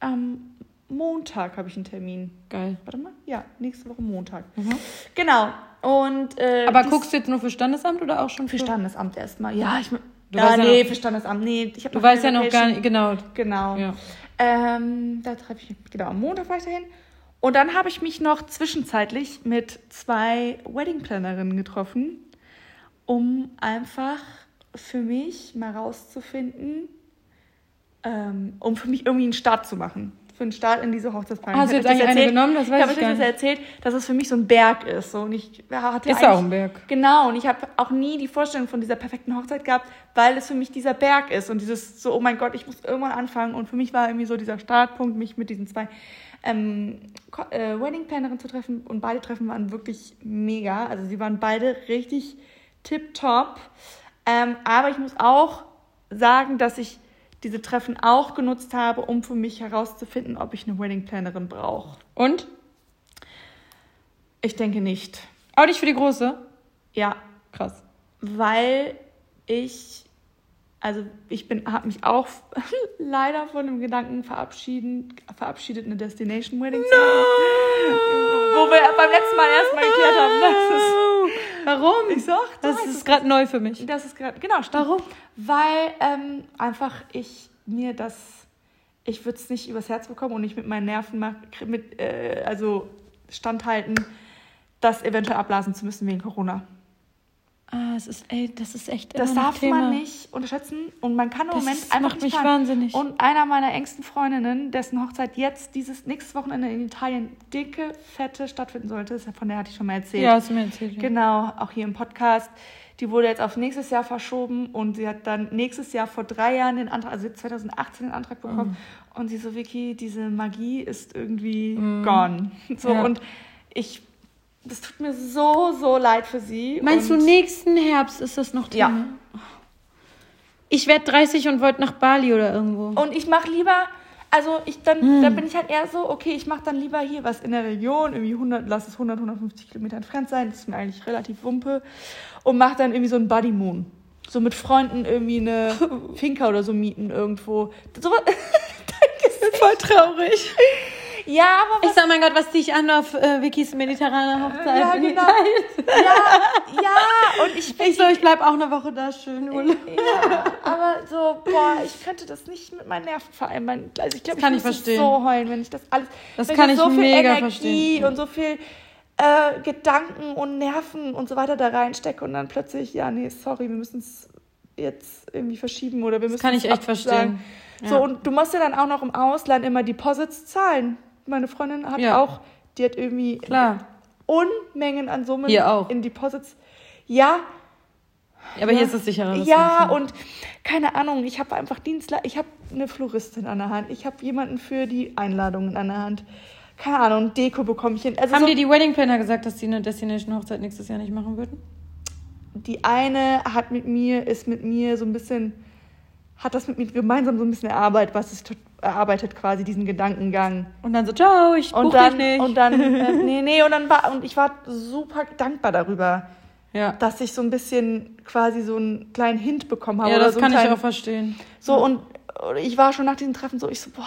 Am Montag habe ich einen Termin. Geil. Warte mal, ja, nächste Woche Montag. Genau. Und äh, Mhm. Aber guckst du jetzt nur für Standesamt oder auch schon für für Standesamt erstmal. Ja, ich. Du ja, weißt ja nee, noch- für Standesamt. Nee, ich habe Du weißt ja noch gar nicht, genau. Genau. Ja. Ähm, da treffe ich genau, am Montag dahin. Und dann habe ich mich noch zwischenzeitlich mit zwei Wedding-Plannerinnen getroffen, um einfach für mich mal rauszufinden, ähm, um für mich irgendwie einen Start zu machen. Für einen Start in diese Hochzeitsplanung. Hast du jetzt euch eigentlich eine erzählt- genommen? Das weiß ich habe ich euch gar das erzählt, dass es für mich so ein Berg ist. So. Und ich hatte Ist auch ein Berg. Genau, und ich habe auch nie die Vorstellung von dieser perfekten Hochzeit gehabt, weil es für mich dieser Berg ist und dieses so, oh mein Gott, ich muss irgendwann anfangen. Und für mich war irgendwie so dieser Startpunkt, mich mit diesen zwei ähm, äh, Wedding-Plannerinnen zu treffen. Und beide Treffen waren wirklich mega. Also sie waren beide richtig tipptopp. Ähm, aber ich muss auch sagen, dass ich diese Treffen auch genutzt habe, um für mich herauszufinden, ob ich eine Wedding-Plannerin brauche. Und? Ich denke nicht. Auch nicht für die große? Ja, Krass. weil ich, also ich bin, habe mich auch leider von dem Gedanken verabschieden, verabschiedet, eine Destination Wedding zu machen. Wo wir beim letzten Mal erstmal geklärt haben, das ist, Warum? ich sag, Das heißt ist gerade neu für mich. das ist gerade, genau, stimmt. Warum? Weil ähm, einfach ich mir das, ich würde es nicht übers Herz bekommen und nicht mit meinen Nerven mach, mit, äh, also standhalten, das eventuell abblasen zu müssen wegen Corona. Ah, es ist, ey, das ist echt Das darf Thema. man nicht unterschätzen und man kann im Das Moment ist- einfach macht nicht mich wahnsinnig. Und einer meiner engsten Freundinnen, dessen Hochzeit jetzt dieses nächstes Wochenende in Italien dicke, fette stattfinden sollte, ist von der hatte ich schon mal erzählt. Ja, hast du mir erzählt. Ja. Genau, auch hier im Podcast. Die wurde jetzt auf nächstes Jahr verschoben und sie hat dann nächstes Jahr vor drei Jahren den Antrag, also 2018 den Antrag bekommen. Mhm. Und sie so, Vicky, diese Magie ist irgendwie gone. So, Ja. und ich, das tut mir so, so leid für sie. Meinst und du, nächsten Herbst ist das noch Thema? Ja. Ich werde 30 und wollte nach Bali oder irgendwo. Und ich mache lieber, also ich dann, Hm. da bin ich halt eher so, okay, ich mache dann lieber hier was in der Region, irgendwie 100, lass es 100, 150 Kilometer entfernt sein, das ist mir eigentlich relativ wumpe. Und mache dann irgendwie so einen Buddy Moon. So mit Freunden irgendwie eine Finca oder so mieten irgendwo. So, voll traurig. ja, aber Ich sag, mein Gott, was zieh ich an auf äh, Vickys mediterrane Hochzeit? Ja, in genau. Italien? ja, ja, und ich Ich so, ich bleib auch eine Woche da, schön Urlaub. Ja, aber so, boah, ich könnte das nicht mit meinen Nerven vereinbaren. Also ich glaube, Das kann ich ich verstehen. so heulen, wenn ich das alles. Das kann ich ich so viel mega Energie verstehen. und so viel äh, Gedanken und Nerven und so weiter da reinstecke und dann plötzlich, ja, nee, sorry, wir müssen es jetzt irgendwie verschieben oder wir müssen kann ich echt absagen. verstehen. So, Ja. und du musst ja dann auch noch im Ausland immer Deposits zahlen. Meine Freundin hat Ja. auch, die hat irgendwie Klar. Unmengen an Summen Hier auch. in Deposits. Ja, Aber hier ist es sicherer. ja, Ganze. und keine Ahnung, ich habe einfach Dienstler, ich habe eine Floristin an der Hand, ich habe jemanden für die Einladungen an der Hand. Keine Ahnung, Deko bekomme ich hin. Also Haben so, dir die Wedding Planner gesagt, dass die eine Destination Hochzeit nächstes Jahr nicht machen würden? die eine hat mit mir, ist mit mir so ein bisschen hat das mit mir gemeinsam so ein bisschen erarbeitet, was es erarbeitet quasi diesen Gedankengang. Und dann so, ciao, ich Und dann, dich nicht. und dann, äh, nee, nee, und dann war, und ich war super dankbar darüber, ja, dass ich so ein bisschen quasi so einen kleinen Hint bekommen habe. ja das so kann einen ich kleinen, auch verstehen. So, und ich war schon nach diesem Treffen so, ich so, boah,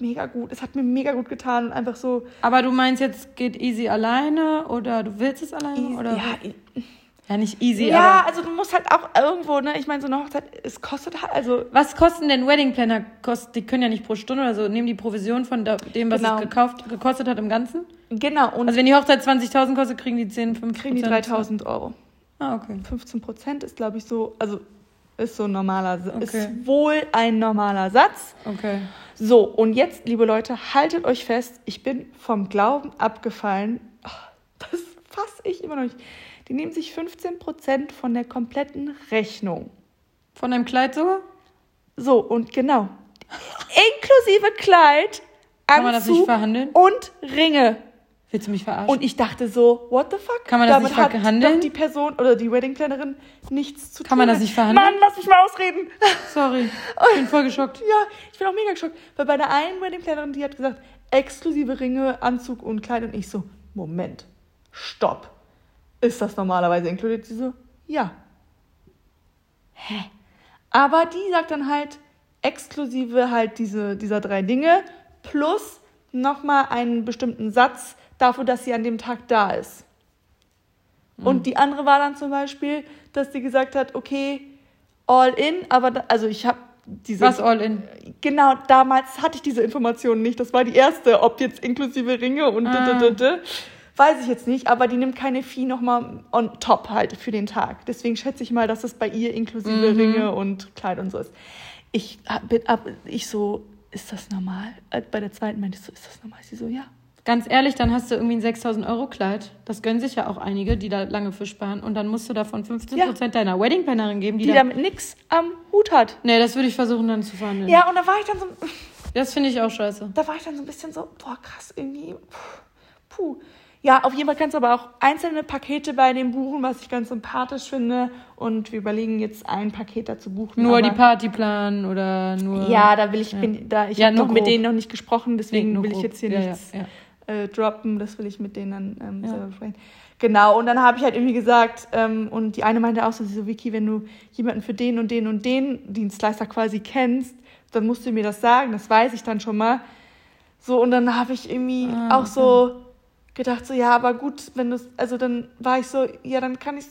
mega gut. Es hat mir mega gut getan und einfach so, Aber du meinst jetzt, geht easy alleine oder du willst es alleine? easy, oder? ja, ja, nicht easy, ja, aber. also du musst halt auch irgendwo, ne, ich meine, so eine Hochzeit, es kostet halt, also, Was kosten denn Wedding Planner? Kost, die können ja nicht pro Stunde oder so. Nehmen die Provision von da- dem, was Genau. es gekauft, gekostet hat im Ganzen? genau, und Also wenn die Hochzeit 20.000 kostet, kriegen die 10, 5 kriegen die 3000 Euro. Ah, okay. 15 Prozent ist, glaube ich, so, also ist so ein normaler, Okay. ist wohl ein normaler Satz. Okay. So, und jetzt, liebe Leute, haltet euch fest, ich bin vom Glauben abgefallen. Ach, Das fasse ich immer noch nicht. Die nehmen sich 15 Prozent von der kompletten Rechnung. Von deinem Kleid sogar? So, und genau. Inklusive Kleid, Kann man das nicht Anzug verhandeln? und Ringe. Willst du mich verarschen? Und ich dachte so, what the fuck? Kann man das Damit nicht hat verhandeln? doch die Person oder die Weddingplannerin nichts zu tun. Kann man das nicht verhandeln? Mann, lass mich mal ausreden. Sorry, ich bin voll geschockt. Ja, ich bin auch mega geschockt. Weil bei der einen Weddingplanerin, die hat gesagt, exklusive Ringe, Anzug und Kleid. Und ich so, Moment, stopp. Ist das normalerweise inkludiert? Sie so, ja. Hä? Aber die sagt dann halt, exklusive halt diese, dieser drei Dinge plus nochmal einen bestimmten Satz dafür, dass sie an dem Tag da ist. Und die andere war dann zum Beispiel, dass sie gesagt hat, okay, all in, aber da, also ich habe diese Was all in? Genau, damals hatte ich diese Informationen nicht. Das war die erste, ob jetzt inklusive Ringe und Ah. d- d- d- weiß ich jetzt nicht, aber die nimmt keine Fee nochmal on top halt für den Tag. Deswegen schätze ich mal, dass es bei ihr inklusive Mhm. Ringe und Kleid und so ist. Ich bin ab, ich so, ist das normal? Äh, Bei der zweiten meinte ich so, ist das normal? Sie so, ja. Ganz ehrlich, dann hast du irgendwie ein 6000 Euro Kleid. Das gönnen sich ja auch einige, die da lange für sparen. Und dann musst du davon 15% deiner Wedding Plannerin geben, die, Die da. damit nix am Hut hat. Nee, das würde ich versuchen dann zu verhandeln. Ja, und da war ich dann so, Das finde ich auch scheiße. da war ich dann so ein bisschen so, boah, krass, irgendwie, puh. Ja, auf jeden Fall kannst du aber auch einzelne Pakete bei dem buchen, was ich ganz sympathisch finde. Und wir überlegen jetzt ein Paket dazu buchen. Nur die Party planen oder nur. Ja, da will ich, bin, da, ich Ja, habe mit denen noch nicht gesprochen, deswegen nur will ich jetzt hier ja, nichts Ja, ja. Äh, droppen. Das will ich mit denen dann ähm, Ja. selber besprechen. Genau, und dann habe ich halt irgendwie gesagt, ähm, und die eine meinte auch so, sie so, Vicky, wenn du jemanden für den und den und den Dienstleister quasi kennst, dann musst du mir das sagen, das weiß ich dann schon mal. So, und dann habe ich irgendwie Ah, auch so gedacht, so, ja, aber gut, wenn du also dann war ich so, ja, dann kann ich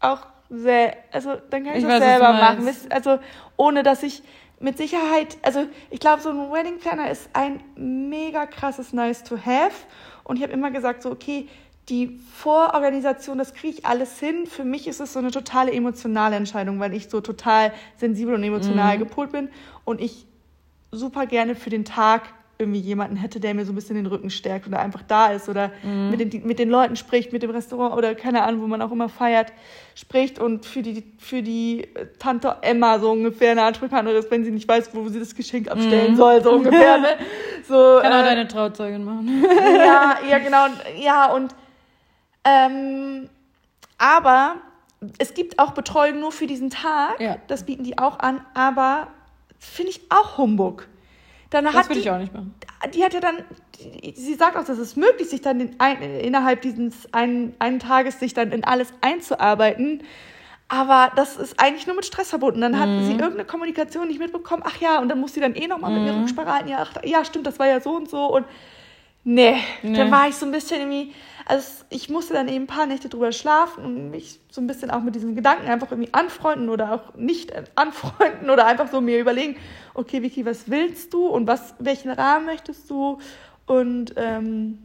auch sehr, also dann kann ich, Ich das weiß, selber machen. Also ohne dass ich mit Sicherheit, also ich glaube, so ein Wedding Planner ist ein mega krasses Nice to have. Und ich habe immer gesagt, so, okay, die Vororganisation, das kriege ich alles hin. Für mich ist es so eine totale emotionale Entscheidung, weil ich so total sensibel und emotional gepolt bin und ich super gerne für den Tag irgendwie jemanden hätte, der mir so ein bisschen den Rücken stärkt oder einfach da ist oder mit, den, mit den Leuten spricht, mit dem Restaurant oder keine Ahnung, wo man auch immer feiert, spricht und für die, für die Tante Emma so ungefähr eine Ansprechpartnerin ist, wenn sie nicht weiß, wo sie das Geschenk abstellen soll, so ungefähr. Ne? So, Kann auch äh, deine Trauzeugin machen. ja, ja, genau. Ja, und ähm, aber es gibt auch Betreuung nur für diesen Tag. Ja. Das bieten die auch an, aber finde ich auch Humbug. Dann Das hat würde ich auch nicht machen. die hat ja dann, die, sie sagt auch, dass es möglich, sich dann in, ein, innerhalb dieses einen, einen Tages sich dann in alles einzuarbeiten. Aber das ist eigentlich nur mit Stress verbunden. Dann hat Mhm. sie irgendeine Kommunikation nicht mitbekommen. Ach ja, und dann muss sie dann eh nochmal mit mir Mhm. Rücksprache halten. Ja, ach, ja, stimmt, das war ja so und so. Und nee, Nee. dann war ich so ein bisschen irgendwie, also ich musste dann eben ein paar Nächte drüber schlafen und mich so ein bisschen auch mit diesem Gedanken einfach irgendwie anfreunden oder auch nicht anfreunden oder einfach so mir überlegen, okay, Vicky, was willst du und was, welchen Rahmen möchtest du? Und ähm,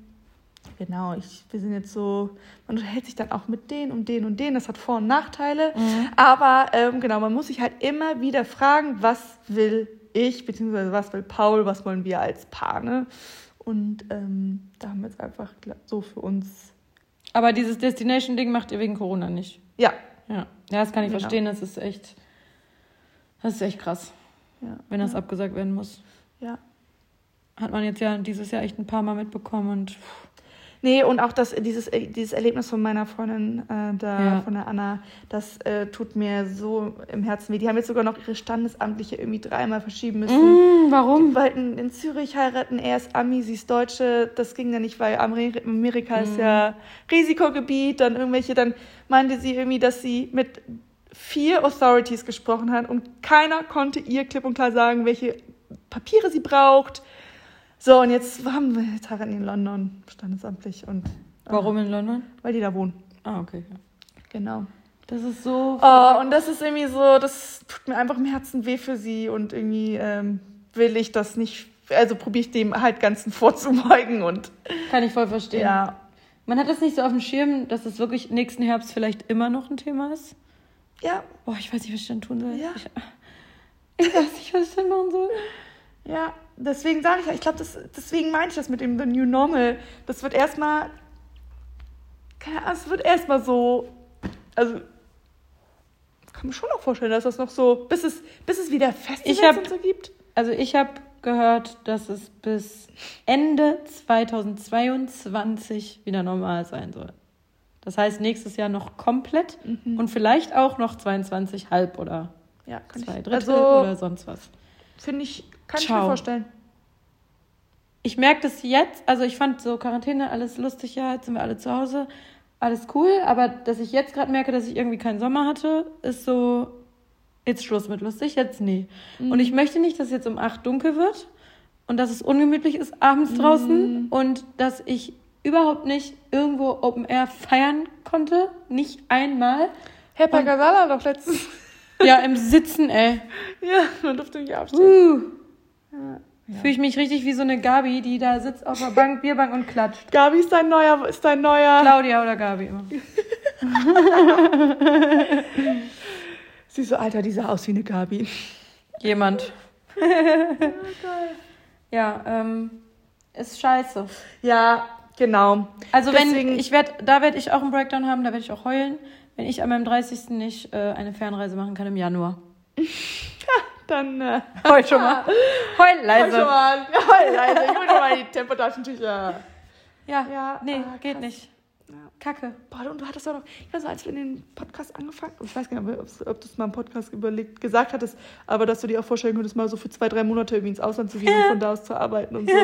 genau, ich, wir sind jetzt so, man unterhält sich dann auch mit denen und denen und denen, das hat Vor- und Nachteile. Aber ähm, genau, man muss sich halt immer wieder fragen, was will ich, beziehungsweise was will Paul, was wollen wir als Paar, ne? Und ähm, da haben wir jetzt einfach so für uns, Aber dieses Destination-Ding macht ihr wegen Corona nicht. ja, Ja. Ja, das kann ich Genau. verstehen. Das ist echt. Das ist echt krass, ja, wenn das abgesagt werden muss. ja. Hat man jetzt ja dieses Jahr echt ein paar Mal mitbekommen und. Nee, und auch das, dieses, äh, dieses Erlebnis von meiner Freundin, äh, da, Ja. von der Anna, das äh, tut mir so im Herzen weh. Die haben jetzt sogar noch ihre Standesamtliche irgendwie dreimal verschieben müssen. Mm, warum? Die wollten in Zürich heiraten, er ist Ami, sie ist Deutsche. Das ging dann nicht, weil Amer- Amerika ist ja Risikogebiet. Dann irgendwelche, dann meinte sie irgendwie, dass sie mit vier Authorities gesprochen hat und keiner konnte ihr klipp und klar sagen, welche Papiere sie braucht. So, und jetzt haben wir die in London, standesamtlich. Und, äh, Warum in London? Weil die da wohnen. Ah, okay. Genau. Das ist so. Oh, und das ist irgendwie so, das tut mir einfach im Herzen weh für sie und irgendwie ähm, will ich das nicht, also probiere ich dem halt Ganzen vorzubeugen und Kann ich voll verstehen. ja. Man hat das nicht so auf dem Schirm, dass es wirklich nächsten Herbst vielleicht immer noch ein Thema ist. Ja, Boah, ich weiß nicht, was ich dann tun soll. Ja. Ich, ich weiß nicht, was ich dann machen soll. Ja, deswegen sage ich ja, ich glaube, deswegen meine ich das mit dem The New Normal. Das wird erstmal, keine Ahnung, es wird erstmal so, also, ich kann mir schon auch vorstellen, dass das noch so, bis es, bis es wieder Festivals hab- und so gibt. Also ich habe gehört, dass es bis Ende 2022 wieder normal sein soll. Das heißt nächstes Jahr noch komplett und vielleicht auch noch 22 halb oder Ja, zwei ich, Drittel also, oder sonst was. finde ich, kann ich mir Ciao. vorstellen. Ich merke das jetzt, also ich fand so Quarantäne alles lustig, ja, jetzt sind wir alle zu Hause, alles cool, aber dass ich jetzt gerade merke, dass ich irgendwie keinen Sommer hatte, ist so, jetzt Schluss mit lustig, jetzt nee. Und ich möchte nicht, dass jetzt um acht dunkel wird und dass es ungemütlich ist abends draußen und dass ich überhaupt nicht irgendwo Open Air feiern konnte, nicht einmal. Herr Pagazala doch letztens. Ja, im Sitzen, ey. Ja, man durfte nicht aufstehen. Uh. Fühle ich mich richtig wie so eine Gabi, die da sitzt auf der Bank, Bierbank und klatscht. Gabi ist dein neuer, ist dein neuer. Claudia oder Gabi immer. Sie so, Alter, die sah aus wie eine Gabi. Jemand. ja, ähm, ist scheiße. Ja, genau. Also Deswegen- wenn ich werde, da werde ich auch einen Breakdown haben, da werde ich auch heulen, wenn ich an meinem 30. nicht äh, eine Fernreise machen kann im Januar. Dann äh, Heul schon mal. Heul Heul leise. schon mal. Ja, leise. Ich hol schon mal die Tempotaschentücher. Ja, Ja, nee, ah, geht krass. nicht. Ja. Kacke. Boah, und du hattest auch noch, ich weiß noch, als wir den Podcast angefangen ich weiß gar nicht, ob, ob du es mal im Podcast überlegt, gesagt hattest, aber dass du dir auch vorstellen könntest, mal so für zwei, drei Monate irgendwie ins Ausland zu gehen und von da aus zu arbeiten und so.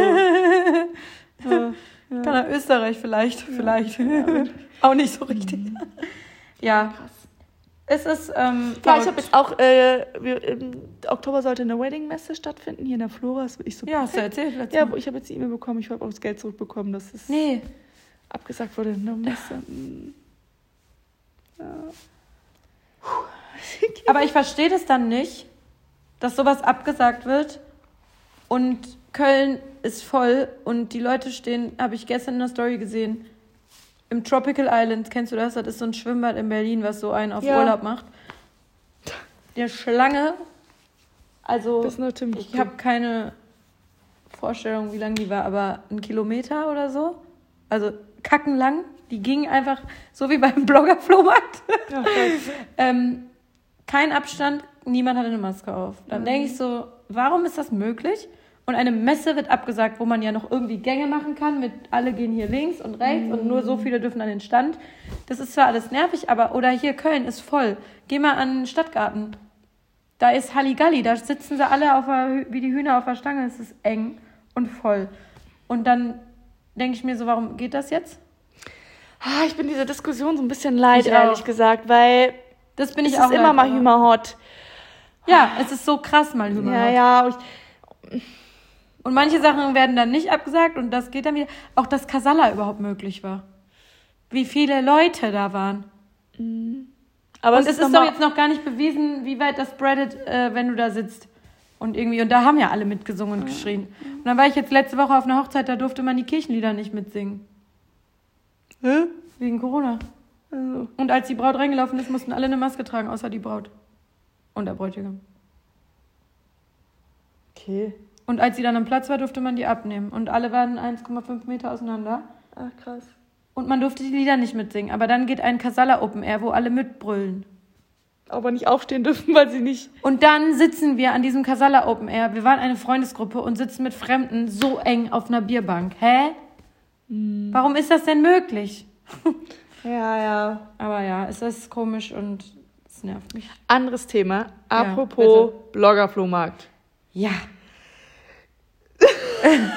ja. Kann nach Österreich vielleicht, vielleicht. auch nicht so richtig. Ja. Es ist, ähm, Ja, ich habe jetzt auch, äh, wir, im Oktober sollte eine Wedding-Messe stattfinden hier in der Flora. Ich so Ja, hast du erzählt letztes Ja, ich habe jetzt die E-Mail bekommen, ich habe auch das Geld zurückbekommen, dass es Nee, abgesagt wurde. Eine Messe. Ja. aber ich verstehe das dann nicht, dass sowas abgesagt wird und Köln ist voll und die Leute stehen, habe ich gestern in der Story gesehen, im Tropical Island, kennst du das? Das ist so ein Schwimmbad in Berlin, was so einen auf Ja. Urlaub macht. Der Schlange, also ich habe keine Vorstellung, wie lang die war, aber ein Kilometer oder so. Also kackenlang. Die ging einfach so wie beim Blogger-Flohmarkt. Ja. Ähm, kein Abstand, niemand hatte eine Maske auf. Dann denke ich so, warum ist das möglich? Und eine Messe wird abgesagt, wo man ja noch irgendwie Gänge machen kann, mit alle gehen hier links und rechts und nur so viele dürfen an den Stand. Das ist zwar alles nervig, aber oder hier Köln ist voll. Geh mal an den Stadtgarten. Da ist Halligalli, da sitzen sie alle auf der, wie die Hühner auf der Stange. Es ist eng und voll. Und dann denke ich mir so, warum geht das jetzt? Ah, ich bin dieser Diskussion so ein bisschen leid, Ich ehrlich auch. gesagt, weil Das bin es ich ist auch immer leid, mal aber- Hümerhot. Ja, es ist so krass mal Hühnerhaut. Ja, ja. und Ich, Und manche Sachen werden dann nicht abgesagt und das geht dann wieder. Auch dass Casalla überhaupt möglich war. Wie viele Leute da waren. aber und es ist doch nochmal- jetzt noch gar nicht bewiesen, wie weit das spreadet, äh, wenn du da sitzt. Und irgendwie, und da haben ja alle mitgesungen und geschrien. Und dann war ich jetzt letzte Woche auf einer Hochzeit, da durfte man die Kirchenlieder nicht mitsingen. Hä? Wegen Corona. Also, Und als die Braut reingelaufen ist, mussten alle eine Maske tragen, außer die Braut. Und der Bräutigam. okay. Und als sie dann am Platz war, durfte man die abnehmen. Und alle waren 1,5 Meter auseinander. Ach, krass. Und man durfte die Lieder nicht mitsingen. Aber dann geht ein Casalla Open Air, wo alle mitbrüllen. Aber nicht aufstehen dürfen, weil sie nicht. Und dann sitzen wir an diesem Casalla Open Air. Wir waren eine Freundesgruppe und sitzen mit Fremden so eng auf einer Bierbank. Hä? Warum ist das denn möglich? Ja, ja. Aber ja, es ist komisch und es nervt mich. Anderes Thema. Apropos Bloggerflohmarkt. Ja.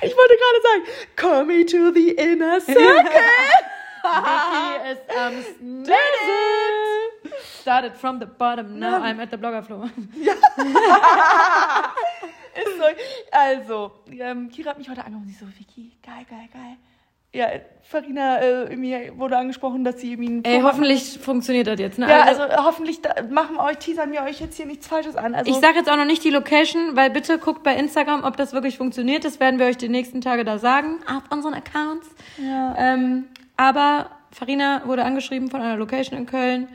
Ich wollte gerade sagen, call me to the inner circle. Vicky is um, Did it. started from the bottom, now Ja. I'm at the blogger floor. Ist so. Also, ähm, Kira hat mich heute angerufen und sie so, Vicky, geil, geil, geil. Ja, Farina äh, wurde angesprochen, dass sie irgendwie Ey, hoffentlich funktioniert das jetzt. Ne? Ja, also hoffentlich da, machen wir euch, teasern wir euch jetzt hier nichts Falsches an. Also, Ich sage jetzt auch noch nicht die Location, weil bitte guckt bei Instagram, ob das wirklich funktioniert. Das werden wir euch die nächsten Tage da sagen, auf unseren Accounts. ja. Ähm, aber Farina wurde angeschrieben von einer Location in Köln.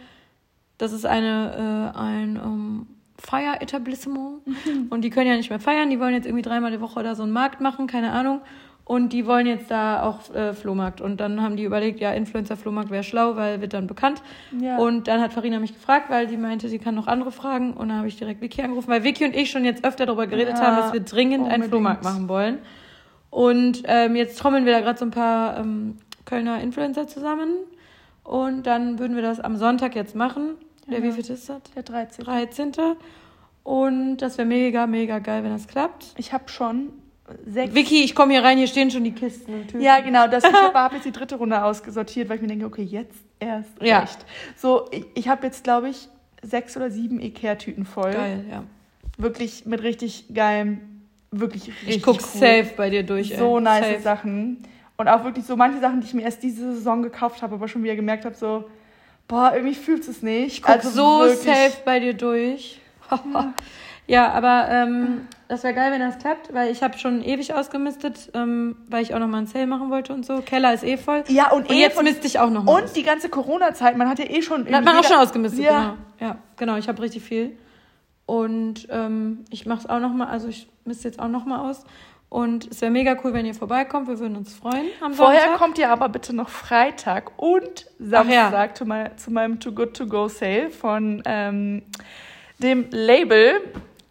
Das ist eine, äh, ein ähm, Feieretablissement. Und die können ja nicht mehr feiern. Die wollen jetzt irgendwie dreimal die Woche da so einen Markt machen, keine Ahnung. Und die wollen jetzt da auch äh, Flohmarkt. Und dann haben die überlegt, ja, Influencer-Flohmarkt wäre schlau, weil wird dann bekannt. Ja. Und dann hat Farina mich gefragt, weil sie meinte, sie kann noch andere fragen. Und dann habe ich direkt Vicky angerufen, weil Vicky und ich schon jetzt öfter darüber geredet Ja, haben, dass wir dringend einen unbedingt. Flohmarkt machen wollen. Und ähm, jetzt trommeln wir da gerade so ein paar ähm, Kölner Influencer zusammen. Und dann würden wir das am Sonntag jetzt machen. Der Ja. wie viel ist das? der 13. 13. Und das wäre mega, mega geil, wenn das klappt. Ich habe schon sechs. Vicky, ich komme hier rein, hier stehen schon die Kisten und Tüten. Ja, genau. Das, ich habe hab jetzt die dritte Runde ausgesortiert, weil ich mir denke, okay, jetzt erst Ja. recht. So, ich, ich habe jetzt, glaube ich, sechs oder sieben Ikea-Tüten voll. Geil, ja. Wirklich mit richtig geilem, wirklich richtig Ich guck cool. safe bei dir durch. So ey. nice Safe. Sachen. Und auch wirklich so manche Sachen, die ich mir erst diese Saison gekauft habe, aber schon wieder gemerkt habe, so, boah, irgendwie fühlt es nicht. Ich guck so safe bei dir durch. ja, aber ähm, das wäre geil, wenn das klappt, weil ich habe schon ewig ausgemistet, ähm, weil ich auch noch mal einen Sale machen wollte und so. Keller ist eh voll. Ja, und, Und eh jetzt misste ich auch noch mal. Und die ganze Corona-Zeit, man hat ja eh schon. Hat man auch schon ausgemistet, Ja. genau. Ja, genau, ich habe richtig viel. Und ähm, ich mache es auch noch mal, also ich misste jetzt auch noch mal aus. Und es wäre mega cool, wenn ihr vorbeikommt. Wir würden uns freuen Vorher Sonntag. kommt ihr aber bitte noch Freitag und Ach ja. Samstag zu, mein, zu meinem Too Good To Go Sale von ähm, dem Label.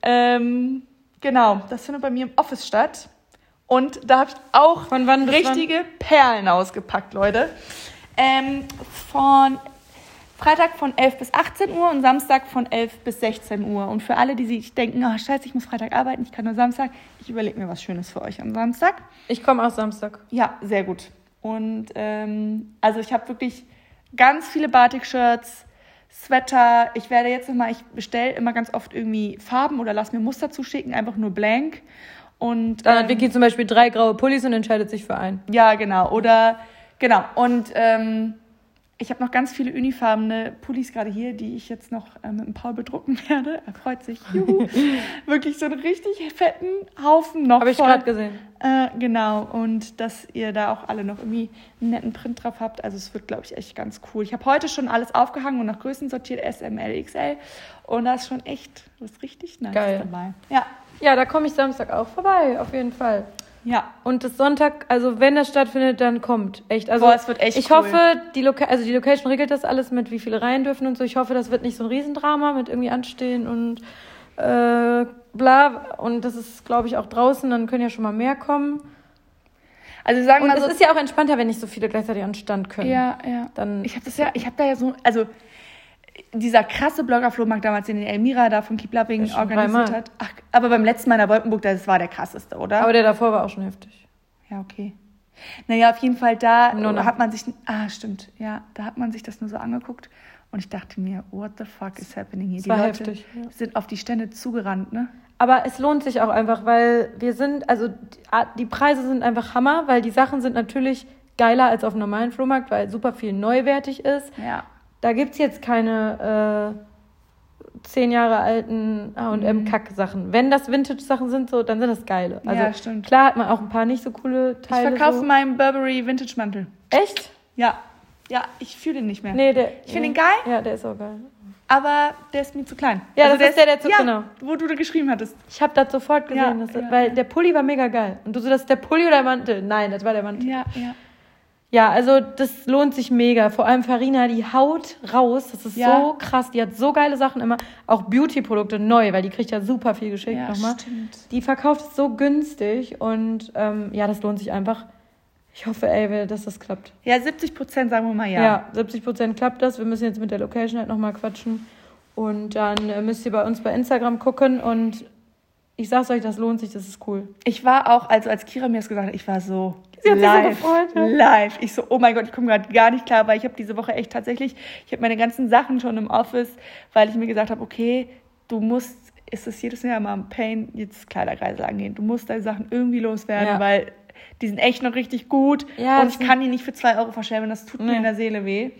Ähm, genau, das findet bei mir im Office statt. Und da habe ich auch Von wann richtige Perlen ausgepackt, Leute. Ähm, von Freitag von 11 bis 18 Uhr und Samstag von 11 bis 16 Uhr. Und für alle, die sich denken, oh, scheiße, ich muss Freitag arbeiten, ich kann nur Samstag, ich überlege mir was Schönes für euch am Samstag. Ich komme auch Samstag. Ja, sehr gut. Und ähm, also ich habe wirklich ganz viele Batik-Shirts, Sweater. Ich werde jetzt nochmal, ich bestelle immer ganz oft irgendwie Farben oder lass mir Muster zuschicken, einfach nur blank. Und Dann hat ähm, Vicky zum Beispiel drei graue Pullis und entscheidet sich für einen. ja, genau. Oder genau. Und ähm, ich habe noch ganz viele unifarbene Pullis gerade hier, die ich jetzt noch äh, mit dem Paul bedrucken werde. Er freut sich. Juhu. Wirklich so einen richtig fetten Haufen noch. Habe ich gerade gesehen. Äh, genau, und dass ihr da auch alle noch irgendwie einen netten Print drauf habt. Also es wird, glaube ich, echt ganz cool. Ich habe heute schon alles aufgehangen und nach Größen sortiert, S, M, L, XL. Und da ist schon echt was richtig nice Geil. dabei. Ja, Ja, da komme ich Samstag auch vorbei, auf jeden Fall. Ja. Und das Sonntag, also wenn das stattfindet, dann kommt. Echt. Also Boah, es wird echt Ich cool. hoffe, die, Loca also die Location regelt das alles mit, wie viele rein dürfen und so. Ich hoffe, das wird nicht so ein Riesendrama mit irgendwie anstehen und äh, bla. Und das ist, glaube ich, auch draußen, dann können ja schon mal mehr kommen. Also wir sagen Und mal es so, ist ja auch entspannter, wenn nicht so viele gleichzeitig an Stand können. ja, ja. Dann Ich habe das ja, ich habe da ja so, also dieser krasse Bloggerflohmarkt damals, den Elmira da von Keep Loving Ja, organisiert hat. Ach, aber beim letzten Mal in der Wolkenburg, das war der krasseste, oder? Aber der davor war auch schon heftig. Ja, okay. Naja, auf jeden Fall, da Nur hat man sich, ah, stimmt, ja, da hat man sich das nur so angeguckt und ich dachte mir, what the fuck is happening hier? Die war Leute heftig, ja. sind auf die Stände zugerannt, ne? Aber es lohnt sich auch einfach, weil wir sind, also die- die Preise sind einfach Hammer, weil die Sachen sind natürlich geiler als auf dem normalen Flohmarkt, weil super viel neuwertig ist. Ja. Da gibt's jetzt keine äh, zehn Jahre alten H&M-Kack-Sachen. Wenn das Vintage-Sachen sind, so, dann sind das geile. Also Ja, stimmt. klar hat man auch ein paar nicht so coole Ich Teile. verkaufe so. meinen Burberry Vintage Mantel. Echt? Ja. Ja, ich fühle den nicht mehr. Nee, der. Ich finde ja. ihn geil. Ja, der ist auch geil. Aber der ist mir zu klein. Ja, das ist der, der zu- ja, genau. Wo du da geschrieben hattest. Ich habe das sofort gesehen, Ja, dass, ja, weil der Pulli war mega geil. Und du so, das ist der Pulli oder der Mantel? Nein, das war der Mantel. Ja, ja. Ja, also das lohnt sich mega. Vor allem Farina, die haut raus. Das ist Ja. so krass. Die hat so geile Sachen immer. Auch Beauty-Produkte neu, weil die kriegt ja super viel geschenkt Ja, nochmal. stimmt. Die verkauft es so günstig und ähm, ja, das lohnt sich einfach. Ich hoffe, ey, dass das klappt. Ja, 70 Prozent sagen wir mal ja. Ja, 70 Prozent klappt das. Wir müssen jetzt mit der Location halt nochmal quatschen. Und dann äh, müsst ihr bei uns bei Instagram gucken und ich sag's euch, das lohnt sich, das ist cool. Ich war auch, also als Kira mir das gesagt hat, ich war so Sie hat sich so live, gefreut, ja. live. Ich so, oh mein Gott, ich komme gerade gar nicht klar, weil ich habe diese Woche echt tatsächlich, ich habe meine ganzen Sachen schon im Office, weil ich mir gesagt habe, okay, du musst, ist es jedes Jahr mal ein Pain, jetzt Kleiderkreisel angehen. Du musst deine Sachen irgendwie loswerden, Ja. weil die sind echt noch richtig gut Ja, und ich kann die nicht für zwei Euro verscherben, das tut mir Nee. in der Seele weh.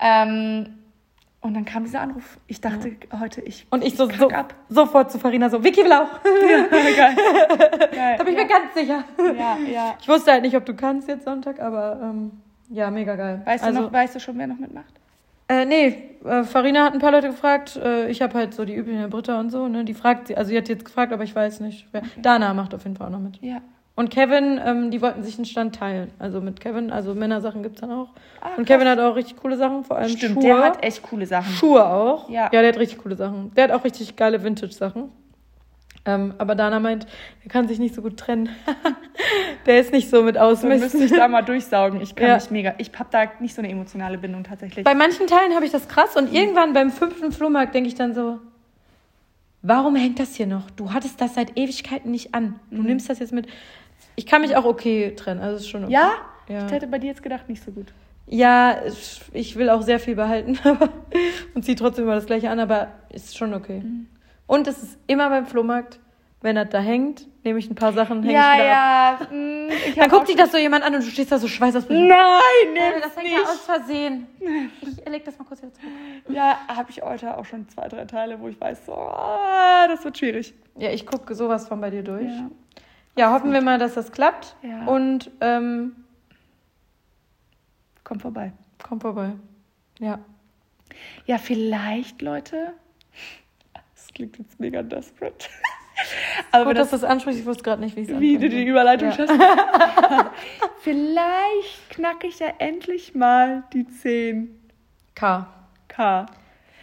Ähm, und dann kam dieser Anruf. Ich dachte heute, ich Und ich so, kack so ab. sofort zu Farina so, Vicky will auch. Geil. Geil. Da bin ich ja. mir ganz sicher. Ja, ja. Ich wusste halt nicht, ob du kannst jetzt Sonntag, aber ähm, ja, mega geil. Weißt, also, du noch, weißt du schon, wer noch mitmacht? Äh, nee, äh, Farina hat ein paar Leute gefragt. Äh, ich habe halt so die üblichen Britta und so, ne? Die fragt sie, also sie hat jetzt gefragt, aber ich weiß nicht. Wer. Dana macht auf jeden Fall auch noch mit. Ja. Und Kevin, ähm, die wollten sich einen Stand teilen. Also mit Kevin, also Männersachen gibt's dann auch. Ah, und. Kevin hat auch richtig coole Sachen, vor allem Stimmt, Schuhe. der hat echt coole Sachen. Schuhe auch. Ja. Ja, der hat richtig coole Sachen. Der hat auch richtig geile Vintage-Sachen. Ähm, aber Dana meint, er kann sich nicht so gut trennen. der ist nicht so mit So müsste ich Ausmisten. da mal durchsaugen. Ich kann Ja. mich mega. Ich hab da nicht so eine emotionale Bindung tatsächlich. Bei manchen Teilen habe ich das krass und irgendwann beim fünften Flohmarkt denke ich dann so, warum hängt das hier noch? Du hattest das seit Ewigkeiten nicht an. Du nimmst das jetzt mit. Ich kann mich auch okay trennen, also ist schon okay. ja? Ja. Ich hätte bei dir jetzt gedacht, nicht so gut. Ja, ich- ich will auch sehr viel behalten aber- und ziehe trotzdem immer das gleiche an, aber ist schon okay. Und es ist immer beim Flohmarkt, wenn das da hängt, nehme ich ein paar Sachen, hänge ich ja, wieder ab. ja. mm, Ich Dann guckt dich das so jemand an und du stehst da so schweißausbrechend. Nein, nimm's Das hängt ja aus Versehen. Ich leg das mal kurz wieder zurück. Ja, habe ich heute auch schon zwei, drei Teile, wo ich weiß, so, ah, das wird schwierig. Ja, ich gucke sowas von bei dir durch. Ja. Ja, hoffen wir mal, dass das klappt. Ja. Und ähm, Komm vorbei. komm vorbei. Ja. Ja, vielleicht, Leute. Das klingt jetzt mega desperate. Aber Gut, das, dass du es ansprichst. Ich wusste gerade nicht, wie es wie du die Überleitung Ja. schaffst. vielleicht knacke ich ja endlich mal die 10k. K.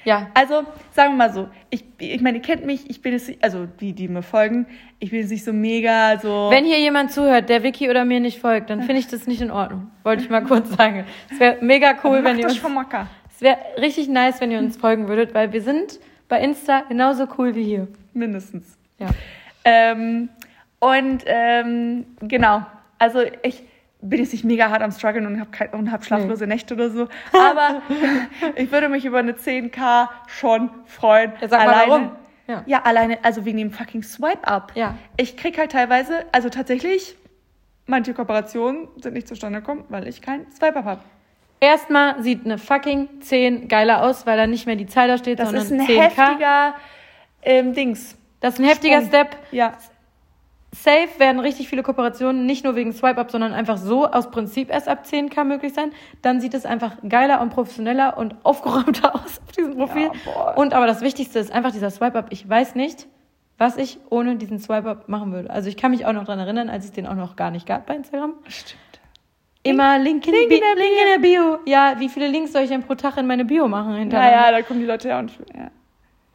Ja. Also, sagen wir mal so, ich, ich meine, ihr kennt mich, ich bin jetzt, also die, die mir folgen, ich bin jetzt nicht so mega so. Wenn hier jemand zuhört, der Vicky oder mir nicht folgt, dann finde ich das nicht in Ordnung. Wollte ich mal kurz sagen. Es wäre mega cool, wenn ihr uns. Es wäre richtig nice, wenn ihr uns folgen würdet, weil wir sind bei Insta genauso cool wie hier. Mindestens. Ja. Ähm, und ähm, genau, also ich bin jetzt nicht mega hart am struggeln und habe und hab schlaflose Nächte oder so, aber ich würde mich über eine 10k schon freuen. Ja, sag mal warum. Ja. Ja. alleine, also wegen dem fucking Swipe-Up. Ja. Ich krieg halt teilweise, also tatsächlich, manche Kooperationen sind nicht zustande gekommen, weil ich kein Swipe-Up habe. Erstmal sieht eine fucking 10 geiler aus, weil da nicht mehr die Zahl da steht, Das sondern ist ein 10k. heftiger ähm, Dings. Das ist ein heftiger Sprung. Step. Ja. Safe werden richtig viele Kooperationen nicht nur wegen Swipe-Up, sondern einfach so aus Prinzip erst ab 10k möglich sein. Dann sieht es einfach geiler und professioneller und aufgeräumter aus auf diesem Profil. Ja, und aber das Wichtigste ist einfach dieser Swipe-Up. Ich weiß nicht, was ich ohne diesen Swipe-Up machen würde. Also ich kann mich auch noch dran erinnern, als es den auch noch gar nicht gab bei Instagram. Stimmt. Immer Link in, Link in der Link in der Bio. Ja, wie viele Links soll ich denn pro Tag in meine Bio machen hinterher? Naja, da kommen die Leute ja und ja.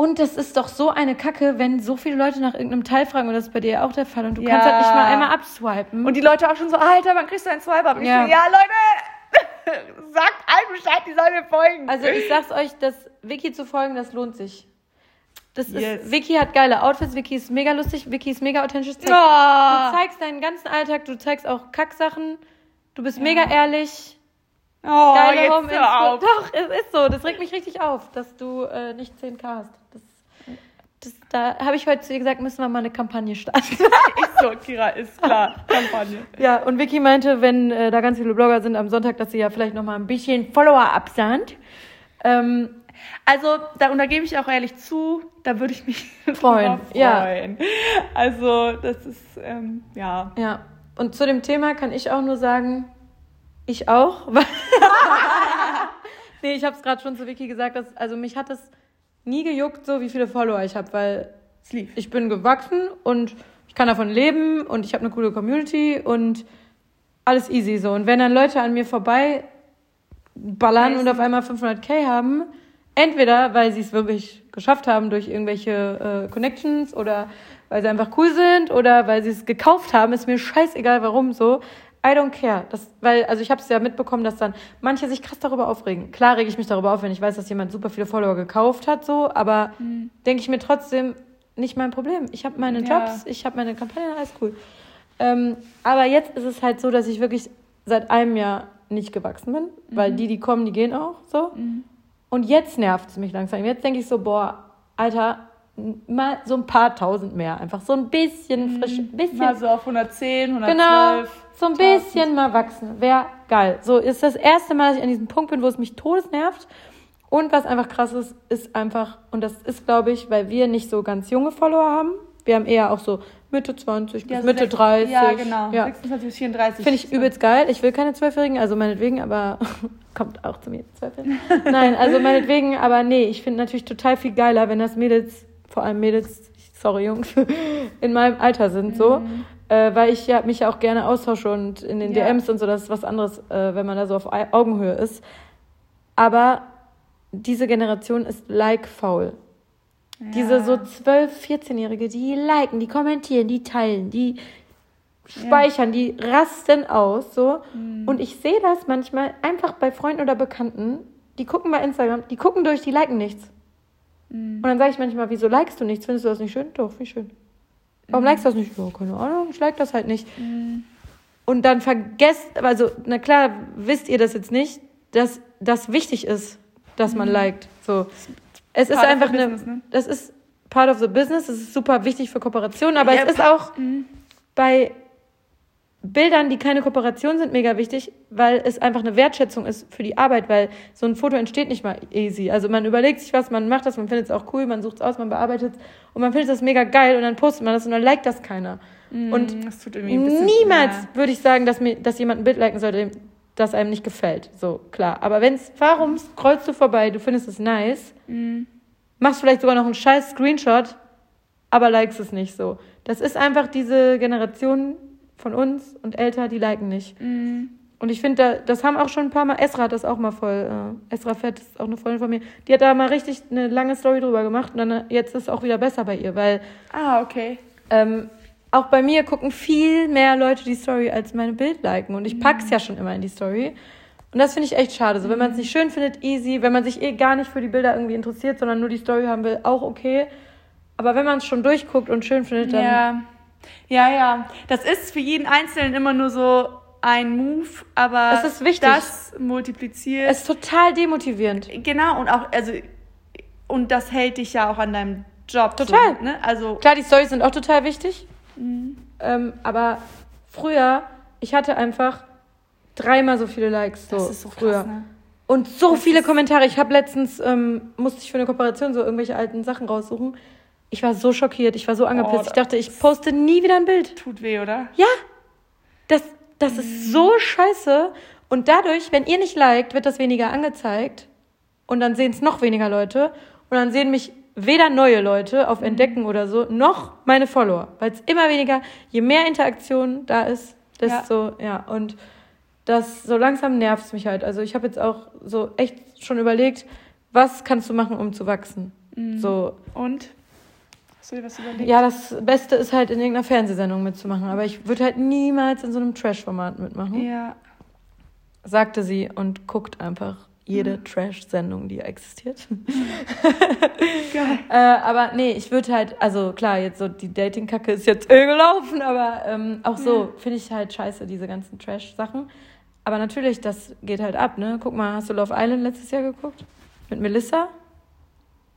Und das ist doch so eine Kacke, wenn so viele Leute nach irgendeinem Teil fragen, und das ist bei dir ja auch der Fall, und du Ja. kannst halt nicht mal einmal abswipen. Und die Leute auch schon so, Alter, wann kriegst du einen? Und ich Ja. so, ja, Leute, sagt allen Bescheid, die sollen mir folgen. Also ich sag's euch, das Wiki zu folgen, das lohnt sich. Das Yes. ist, Vicky hat geile Outfits, Vicky ist mega lustig, Vicky ist mega authentisch. Zeig, oh, Du zeigst deinen ganzen Alltag, du zeigst auch Kacksachen, du bist mega ehrlich. oh Geile jetzt Home auf. Doch, es ist so. Das regt mich richtig auf, dass du äh, nicht 10k hast. Das, da habe ich heute zu ihr gesagt, müssen wir mal eine Kampagne starten. Ich so, Kira, ist klar, Kampagne. ja, und Vicky meinte, wenn äh, da ganz viele Blogger sind am Sonntag, dass sie ja vielleicht noch mal ein bisschen Follower absandt. Ähm, Also, da, und da gebe ich auch ehrlich zu, da würde ich mich Freuen, drüber ja. freuen. Also, das ist, ähm, ja. Ja, und zu dem Thema kann ich auch nur sagen, ich auch. weil- nee, ich habe es gerade schon zu Vicky gesagt, dass, also mich hat es nie gejuckt, so wie viele Follower ich habe, weil Es lief. ich bin gewachsen und ich kann davon leben und ich habe eine coole Community und alles easy so. Und wenn dann Leute an mir vorbei ballern und auf einmal 500k haben, entweder weil sie es wirklich geschafft haben durch irgendwelche äh, Connections oder weil sie einfach cool sind oder weil sie es gekauft haben, ist mir scheißegal, warum so. I don't care. Das, weil, also ich habe es ja mitbekommen, dass dann manche sich krass darüber aufregen. Klar rege ich mich darüber auf, wenn ich weiß, dass jemand super viele Follower gekauft hat, so, aber mhm. denke ich mir trotzdem, nicht mein Problem. Ich habe meine ja. Jobs, ich habe meine Kampagnen, alles cool. Ähm, aber jetzt ist es halt so, dass ich wirklich seit einem Jahr nicht gewachsen bin, mhm. weil die, die kommen, die gehen auch so. Mhm. Und jetzt nervt es mich langsam. Jetzt denke ich so, boah, Alter, mal so ein paar tausend mehr. Einfach so ein bisschen frisch, ein bisschen. Mal so auf 110, 112. Genau, so ein bisschen mal wachsen. Wäre geil. So ist das erste Mal, dass ich an diesem Punkt bin, wo es mich todesnervt. Und was einfach krass ist, ist einfach, und das ist, glaube ich, weil wir nicht so ganz junge Follower haben. Wir haben eher auch so Mitte 20 bis ja, Mitte 30. Ja, genau. Ja. 26 bis 34. Finde ich übelst geil. Ich will keine Zwölfjährigen, also meinetwegen, aber kommt auch zu mir, Zwölfjährigen. Nein, also meinetwegen, aber nee, ich finde natürlich total viel geiler, wenn das Mädels, vor allem Mädels, sorry Jungs, in meinem Alter sind so. Mhm. Äh, weil ich ja mich ja auch gerne austausche und in den ja. DMs und so, das ist was anderes, äh, wenn man da so auf Augenhöhe ist. Aber diese Generation ist like-faul. Ja. Diese so 12-, 14-Jährige, die liken, die kommentieren, die teilen, die speichern, ja. die rasten aus, so. Mhm. Und ich sehe das manchmal einfach bei Freunden oder Bekannten, die gucken bei Instagram, die gucken durch, die liken nichts. Mhm. Und dann sage ich manchmal, wieso likest du nichts? Findest du das nicht schön? Doch, wie schön. Warum likest du das nicht? Ja, keine Ahnung, ich like das halt nicht. Mhm. Und dann vergesst, also, na klar, wisst ihr das jetzt nicht, dass das wichtig ist dass man mhm. liked. So. Es part ist einfach eine, business, ne? das ist part of the business, das ist super wichtig für Kooperationen, aber ja, es ist auch mhm. bei Bildern, die keine Kooperation sind, mega wichtig, weil es einfach eine Wertschätzung ist für die Arbeit, weil so ein Foto entsteht nicht mal easy. Also man überlegt sich was, man macht das, man findet es auch cool, man sucht es aus, man bearbeitet es und man findet das mega geil und dann postet man das und dann liked das keiner. Mm, und das niemals würde ich sagen, dass, mir, dass jemand ein Bild liken sollte, das einem nicht gefällt. So, klar. Aber wenn's, warum scrollst du vorbei, du findest es nice, mhm. machst vielleicht sogar noch einen scheiß Screenshot, aber likest es nicht so. Das ist einfach diese Generation von uns und älter, die liken nicht. Mhm. Und ich finde, da, das haben auch schon ein paar Mal, Esra hat das auch mal voll, äh, Esra Fett ist auch eine Freundin von mir, die hat da mal richtig eine lange Story drüber gemacht und dann äh, jetzt ist es auch wieder besser bei ihr, weil. Ah, okay. Ähm, auch bei mir gucken viel mehr Leute die Story als meine Bild liken. Und ich pack's ja schon immer in die Story. Und das finde ich echt schade. So, wenn man es nicht schön findet, easy. Wenn man sich eh gar nicht für die Bilder irgendwie interessiert, sondern nur die Story haben will, auch okay. Aber wenn man es schon durchguckt und schön findet, dann. Ja. Ja, ja. Das ist für jeden Einzelnen immer nur so ein Move, aber das ist wichtig. Das multipliziert. Es ist total demotivierend. Genau, und auch, also, und das hält dich ja auch an deinem Job. Total. So, ne? Also. Klar, die Stories sind auch total wichtig. Mhm. Ähm, aber früher, ich hatte einfach dreimal so viele Likes. So das ist so früher. Krass, ne? Und so das viele Kommentare. Ich habe letztens, ähm, musste ich für eine Kooperation so irgendwelche alten Sachen raussuchen. Ich war so schockiert, ich war so angepisst. Oh, ich dachte, ich poste nie wieder ein Bild. Tut weh, oder? Ja. Das, das mhm. ist so scheiße. Und dadurch, wenn ihr nicht liked, wird das weniger angezeigt. Und dann sehen es noch weniger Leute. Und dann sehen mich weder neue Leute auf Entdecken oder so, noch meine Follower. Weil es immer weniger, je mehr Interaktion da ist, desto, ja, ja und das so langsam nervt es mich halt. Also ich habe jetzt auch so echt schon überlegt, was kannst du machen, um zu wachsen? Mhm. So. Und? Hast du dir was überlegt? Ja, das Beste ist halt in irgendeiner Fernsehsendung mitzumachen. Aber ich würde halt niemals in so einem Trash-Format mitmachen. Ja. Sagte sie und guckt einfach jede mhm. Trash-Sendung, die existiert. Geil. äh, aber nee, ich würde halt, also klar, jetzt so die Dating-Kacke ist jetzt eh gelaufen, aber ähm, auch so ja. finde ich halt scheiße, diese ganzen Trash-Sachen. Aber natürlich, das geht halt ab, ne? Guck mal, hast du Love Island letztes Jahr geguckt? Mit Melissa?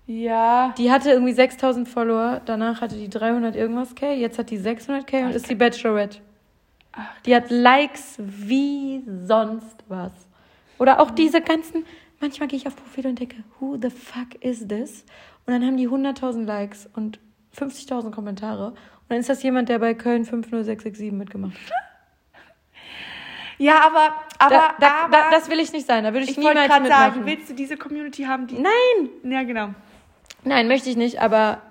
Ja. Die hatte irgendwie 6000 Follower, danach hatte die 300 irgendwas K, jetzt hat die 600 K und ist die Bachelorette. Ach, die hat Likes wie sonst was. Oder auch diese ganzen, manchmal gehe ich auf Profil und denke, who the fuck is this? Und dann haben die 100.000 Likes und 50.000 Kommentare. Und dann ist das jemand, der bei Köln 50667 mitgemacht hat. Ja, aber, aber, da, da, aber da, das will ich nicht sein. Da würde ich, ich niemals mitmachen. sagen, willst du diese Community haben, die. Nein! Ja, genau. Nein, möchte ich nicht, aber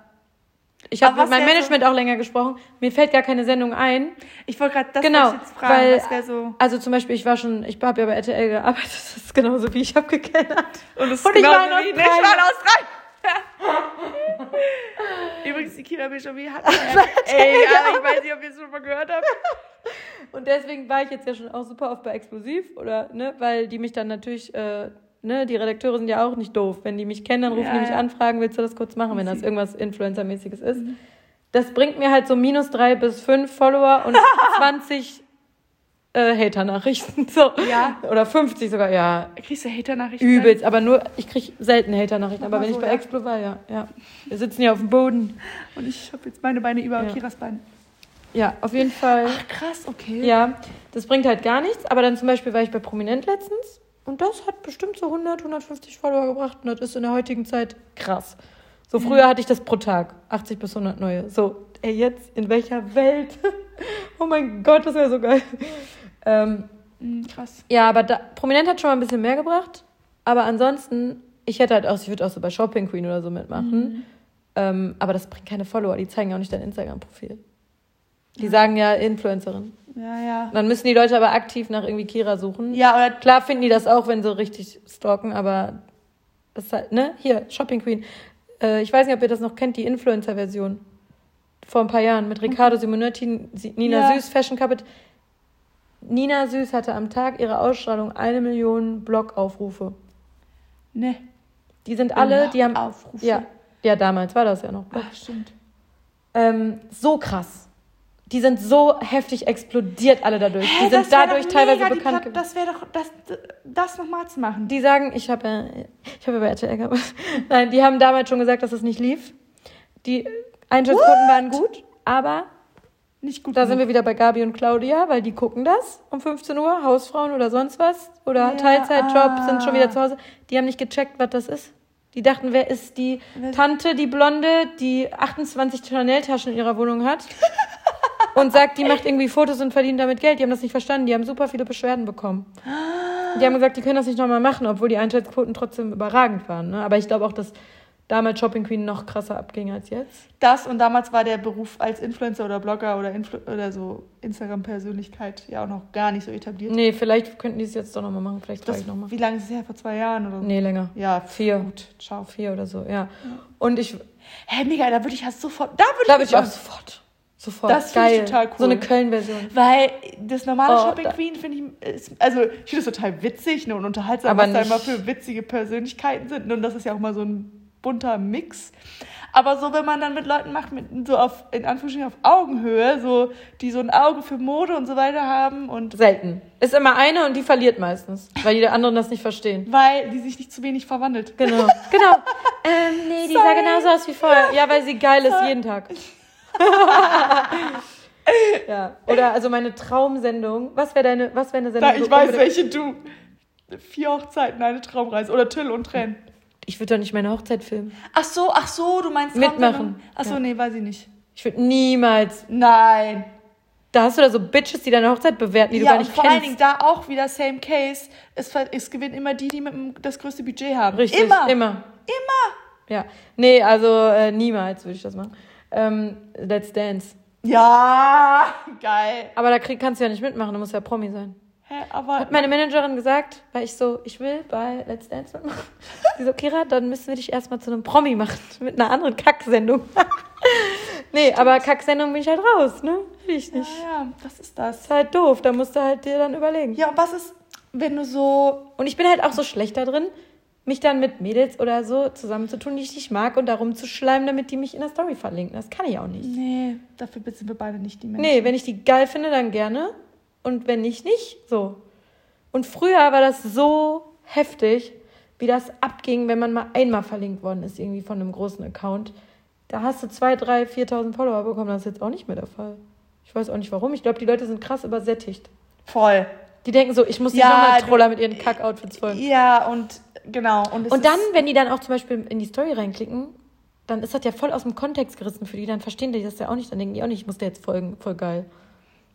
Ich habe mit meinem Management auch länger gesprochen. Mir fällt gar keine Sendung ein. Ich wollte gerade das genau, wollte ich jetzt fragen, weil was so. also zum Beispiel ich war schon, ich habe ja bei RTL gearbeitet. Das ist genauso wie ich habe gekennert. Und, es Und ich war wie-. Ich war in Australien. Übrigens, die Kira Bischofi hat. Ey, aber ich weiß nicht, ob ihr es schon mal gehört habt. Und deswegen war ich jetzt ja schon auch super oft bei Explosiv oder ne, weil die mich dann natürlich äh, ne, die Redakteure sind ja auch nicht doof. Wenn die mich kennen, dann rufen Ja, die mich ja. an, fragen, willst du das kurz machen, wenn das irgendwas Influencer-mäßiges ist. Das bringt mir halt so minus drei bis fünf Follower und 20 äh, Hater-Nachrichten. So. Ja. Oder 50 sogar, ja. Kriegst du Hater-Nachrichten? Übelst, aber nur, ich krieg selten Hater-Nachrichten. Aber wenn ich so, bei ja. Explo war, ja, ja. Wir sitzen hier auf dem Boden. Und ich habe jetzt meine Beine über Ja. Kiras Beine. Ja, auf jeden Fall. Ach, krass, okay. Ja, das bringt halt gar nichts. Aber dann zum Beispiel war ich bei Prominent letztens und das hat bestimmt so 100, 150 Follower gebracht. Und das ist in der heutigen Zeit krass. So früher hatte ich das pro Tag. 80 bis 100 neue. So, ey, jetzt in welcher Welt? oh mein Gott, das wäre so geil. Ähm, Mhm, krass. ja, aber da, Prominent hat schon mal ein bisschen mehr gebracht. Aber ansonsten, ich hätte halt auch, ich würde auch so bei Shopping Queen oder so mitmachen. Ähm, aber das bringt keine Follower. Die zeigen ja auch nicht dein Instagram-Profil. Die sagen ja Influencerin. Ja, ja. Dann müssen die Leute aber aktiv nach irgendwie Kira suchen. Ja, oder Klar finden die das auch, wenn sie richtig stalken, aber das ist halt, ne? Hier, Shopping Queen. Äh, ich weiß nicht, ob ihr das noch kennt, die Influencer-Version. Vor ein paar Jahren mit Riccardo Simonetti, Nina Ja. Süß, Fashion Carpet. Nina Süß hatte am Tag ihrer Ausstrahlung eine Million Blog-Aufrufe. ne. Die sind alle, die haben. Aufrufe. Ja, ja, damals war das ja noch. Ach, stimmt. Ähm, so krass. Die sind so heftig explodiert alle dadurch. Hä, die das sind dadurch teilweise mega, bekannt Platt- geworden. Das wäre doch, das, das nochmal zu machen. Die sagen, ich habe ja, ich habe ja bei RTL gearbeitet. Nein, die haben damals schon gesagt, dass es nicht lief. Die Einschaltquoten waren gut, aber Nicht gut. da sind wir wieder bei Gabi und Claudia, weil die gucken das um 15 Uhr, Hausfrauen oder sonst was oder Ja, Teilzeitjob, ah. sind schon wieder zu Hause. Die haben nicht gecheckt, was das ist. Die dachten, wer ist die Tante, die Blonde, die 28 Chanel-Taschen in ihrer Wohnung hat und sagt, die macht irgendwie Fotos und verdient damit Geld. Die haben das nicht verstanden. Die haben super viele Beschwerden bekommen. Die haben gesagt, die können das nicht nochmal machen, obwohl die Einschaltquoten trotzdem überragend waren. Ne? Aber ich glaube auch, dass damals Shopping Queen noch krasser abging als jetzt. Das und damals war der Beruf als Influencer oder Blogger oder, Influ oder so Instagram-Persönlichkeit ja auch noch gar nicht so etabliert. Nee, vielleicht könnten die es jetzt doch nochmal machen. Vielleicht frage ich nochmal. wie lange ist es her? Vor zwei Jahren oder so? Nee, länger. Ja, Vier. gut. Ciao. Vier oder so, ja. Und ich, Hä, mega, da würde ich ja sofort. Da würde würde ich auch sofort. Sofort. Das finde ich total cool. So eine Köln-Version. Weil das normale Oh, Shopping da- Queen finde ich, ist, also ich finde das total witzig ne, und unterhaltsam, Aber was da immer für witzige Persönlichkeiten sind. ne, Und das ist ja auch mal so ein bunter Mix. Aber so, wenn man dann mit Leuten macht, mit so auf, in Anführungsstrichen auf Augenhöhe, so, die so ein Auge für Mode und so weiter haben und Selten. Ist immer eine und die verliert meistens, weil die anderen das nicht verstehen. weil die sich nicht zu wenig verwandelt. Genau. Genau. ähm, nee, die sah Sorry. genauso aus wie vorher. Ja, weil sie geil ist jeden Tag. ja. Oder also meine Traumsendung. Was wäre deine, was wäre eine Sendung? Da, ich weiß, welche du. Vier Hochzeiten, eine Traumreise. Oder Till und Tränen. Ich würde doch nicht meine Hochzeit filmen. Ach so, ach so, du meinst Mitmachen. Ach so, Ja. nee, weiß ich nicht. Ich würde niemals. Nein. Da hast du da so Bitches, die deine Hochzeit bewerten, die du ja, gar und nicht vor kennst. allen Dingen da auch wieder same case. Es, es gewinnen immer die, die mit dem, das größte Budget haben. Richtig, Immer. Immer. Immer. Ja. Nee, also äh, niemals würde ich das machen. Ähm, Let's Dance. Ja, geil. Aber da krieg, kannst du ja nicht mitmachen, du musst ja Promi sein. Hä, aber Hat meine Managerin gesagt, weil ich so, ich will bei Let's Dance mitmachen. Die so, Kira, dann müssen wir dich erstmal zu einem Promi machen. Mit einer anderen Kacksendung. nee, aber Kacksendung bin ich halt raus, ne? Will ich ja, nicht. ja, das ist das. ist halt doof, da musst du halt dir dann überlegen. Ja, und was ist, wenn du so. Und ich bin halt auch so schlecht da drin, mich dann mit Mädels oder so zusammenzutun, die ich nicht mag und darum zu schleimen, damit die mich in der Story verlinken. Das kann ich auch nicht. Nee, dafür sind wir beide nicht die Menschen. Nee, wenn ich die geil finde, dann gerne. Und wenn nicht, nicht. So. Und früher war das so heftig, wie das abging, wenn man mal einmal verlinkt worden ist, irgendwie von einem großen Account. Da hast du 2.000, 3.000, 4.000 Follower bekommen. Das ist jetzt auch nicht mehr der Fall. Ich weiß auch nicht warum. Ich glaube, die Leute sind krass übersättigt. Voll. Die denken so, ich muss nicht Ja, nochmal Troller mit ihren Kack-Outfits folgen. Ja, und genau. Und, Und dann, wenn die dann auch zum Beispiel in die Story reinklicken, dann ist das ja voll aus dem Kontext gerissen für die. Dann verstehen die das ja auch nicht. Dann denken die auch nicht, ich muss dir jetzt folgen. Voll geil.